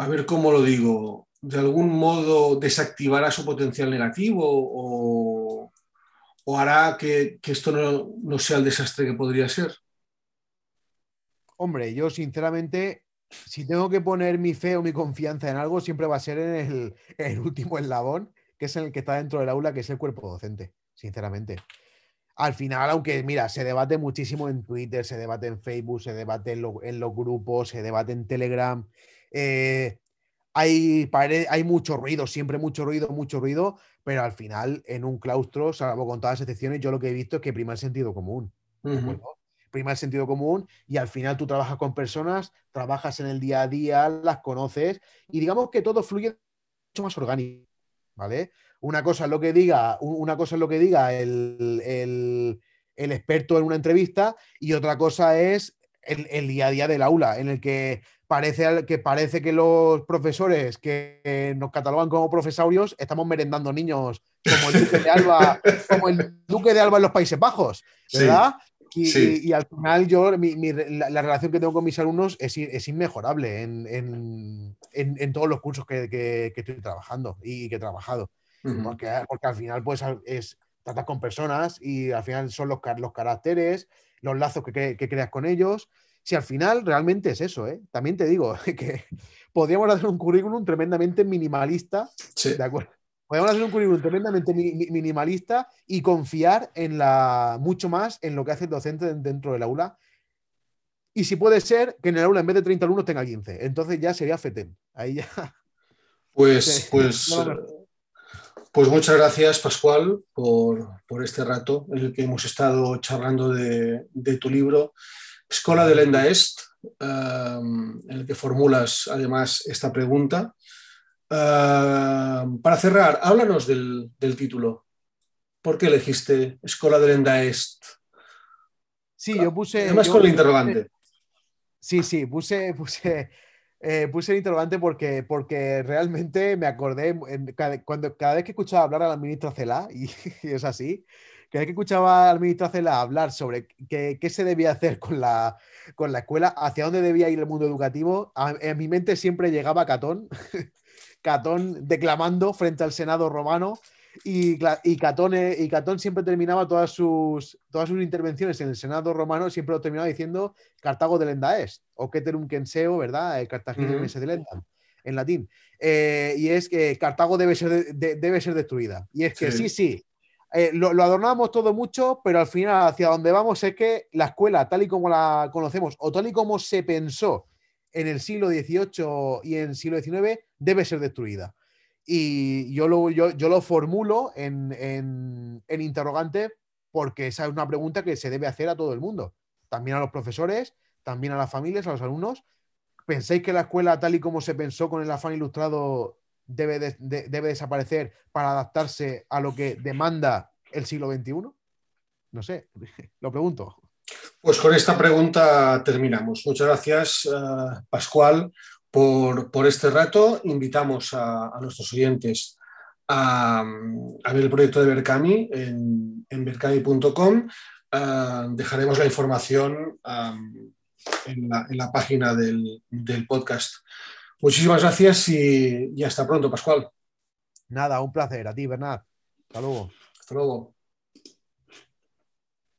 ver cómo lo digo, de algún modo desactivará su potencial negativo o, hará que, esto no, sea el desastre que podría ser? Hombre, yo sinceramente, si tengo que poner mi fe o mi confianza en algo, siempre va a ser en el, [laughs] el último eslabón, que es el que está dentro del aula, que es el cuerpo docente, sinceramente al final, aunque mira, se debate muchísimo en Twitter, se debate en Facebook, se debate en, los grupos, se debate en Telegram, eh, hay, hay mucho ruido, siempre mucho ruido, mucho ruido, pero al final en un claustro, salvo con todas las excepciones, yo lo que he visto es que prima el sentido común. Prima el sentido común y al final tú trabajas con personas, trabajas en el día a día, las conoces y digamos que todo fluye mucho más orgánico, ¿vale? Una cosa es lo que diga, una cosa es lo que diga el, el experto en una entrevista y otra cosa es el, día a día del aula, en el que parece que, parece que los profesores que nos catalogan como profesorios estamos merendando niños como el Duque de Alba, [laughs] como el Duque de Alba en los Países Bajos, ¿verdad? y, al final yo, la, relación que tengo con mis alumnos es, es inmejorable en, todos los cursos que, estoy trabajando y que he trabajado. Porque, porque, al final pues es tratar con personas y al final son los, los caracteres, los lazos que, creas con ellos. Si al final realmente es eso, ¿eh? también te digo [laughs] que podríamos hacer un currículum tremendamente minimalista, ¿de acuerdo? Podríamos hacer un currículum tremendamente minimalista y confiar en la, mucho más en lo que hace el docente dentro del aula. Y si puede ser que en el aula en vez de 30 alumnos tenga 15. Entonces ya sería FETEN. Ahí ya. Pues, [laughs] pues, pues muchas gracias, Pascual, por, este rato en el que hemos estado charlando de, tu libro, Escola de Lenda Est, em, en el que formulas además esta pregunta. Em, para cerrar, háblanos del, título. ¿Por qué elegiste Escola de Lenda Est? Sí, yo puse. Además, con el interrogante. Sí, sí, puse, puse eh, puse el interrogante porque, porque realmente me acordé, cada, cuando, cada vez que escuchaba hablar a la ministra Cela, [laughs] y, es así, cada vez que escuchaba a la ministra Cela hablar sobre qué, se debía hacer con la, con la escuela, hacia dónde debía ir el mundo educativo, en mi mente siempre llegaba Catón, [laughs] Catón declamando frente al Senado romano y, y, Catón, y Catón siempre terminaba todas sus, todas sus intervenciones en el Senado romano, siempre lo terminaba diciendo Cartago de Lendaes, o Keterum Kenseo, ¿verdad? El Cartagena uh de en latín. Eh, y es que Cartago debe ser, debe ser destruida. Y es que sí, sí, eh, lo, lo, adornamos todo mucho, pero al final hacia donde vamos es que la escuela, tal y como la conocemos, o tal y como se pensó en el siglo XVIII y en el siglo XIX, debe ser destruida. Y yo lo, yo, yo lo formulo en, en, interrogante porque esa es una pregunta que se debe hacer a todo el mundo, también a los profesores, también a las familias, a los alumnos. ¿Pensáis que la escuela, tal y como se pensó con el afán ilustrado, debe, debe desaparecer para adaptarse a lo que demanda el siglo XXI? No sé, [laughs] lo pregunto. Pues con esta pregunta terminamos. Muchas gracias, eh, Pascual por, este rato. Invitamos a, nuestros oyentes a, ver el proyecto de Berkami en, en berkami.com. Ah, dejaremos la información en, la, página del, podcast. Muchísimas gracias y, y hasta pronto, Pascual. Nada, un placer. A ti, Bernard. Hasta luego. Hasta luego.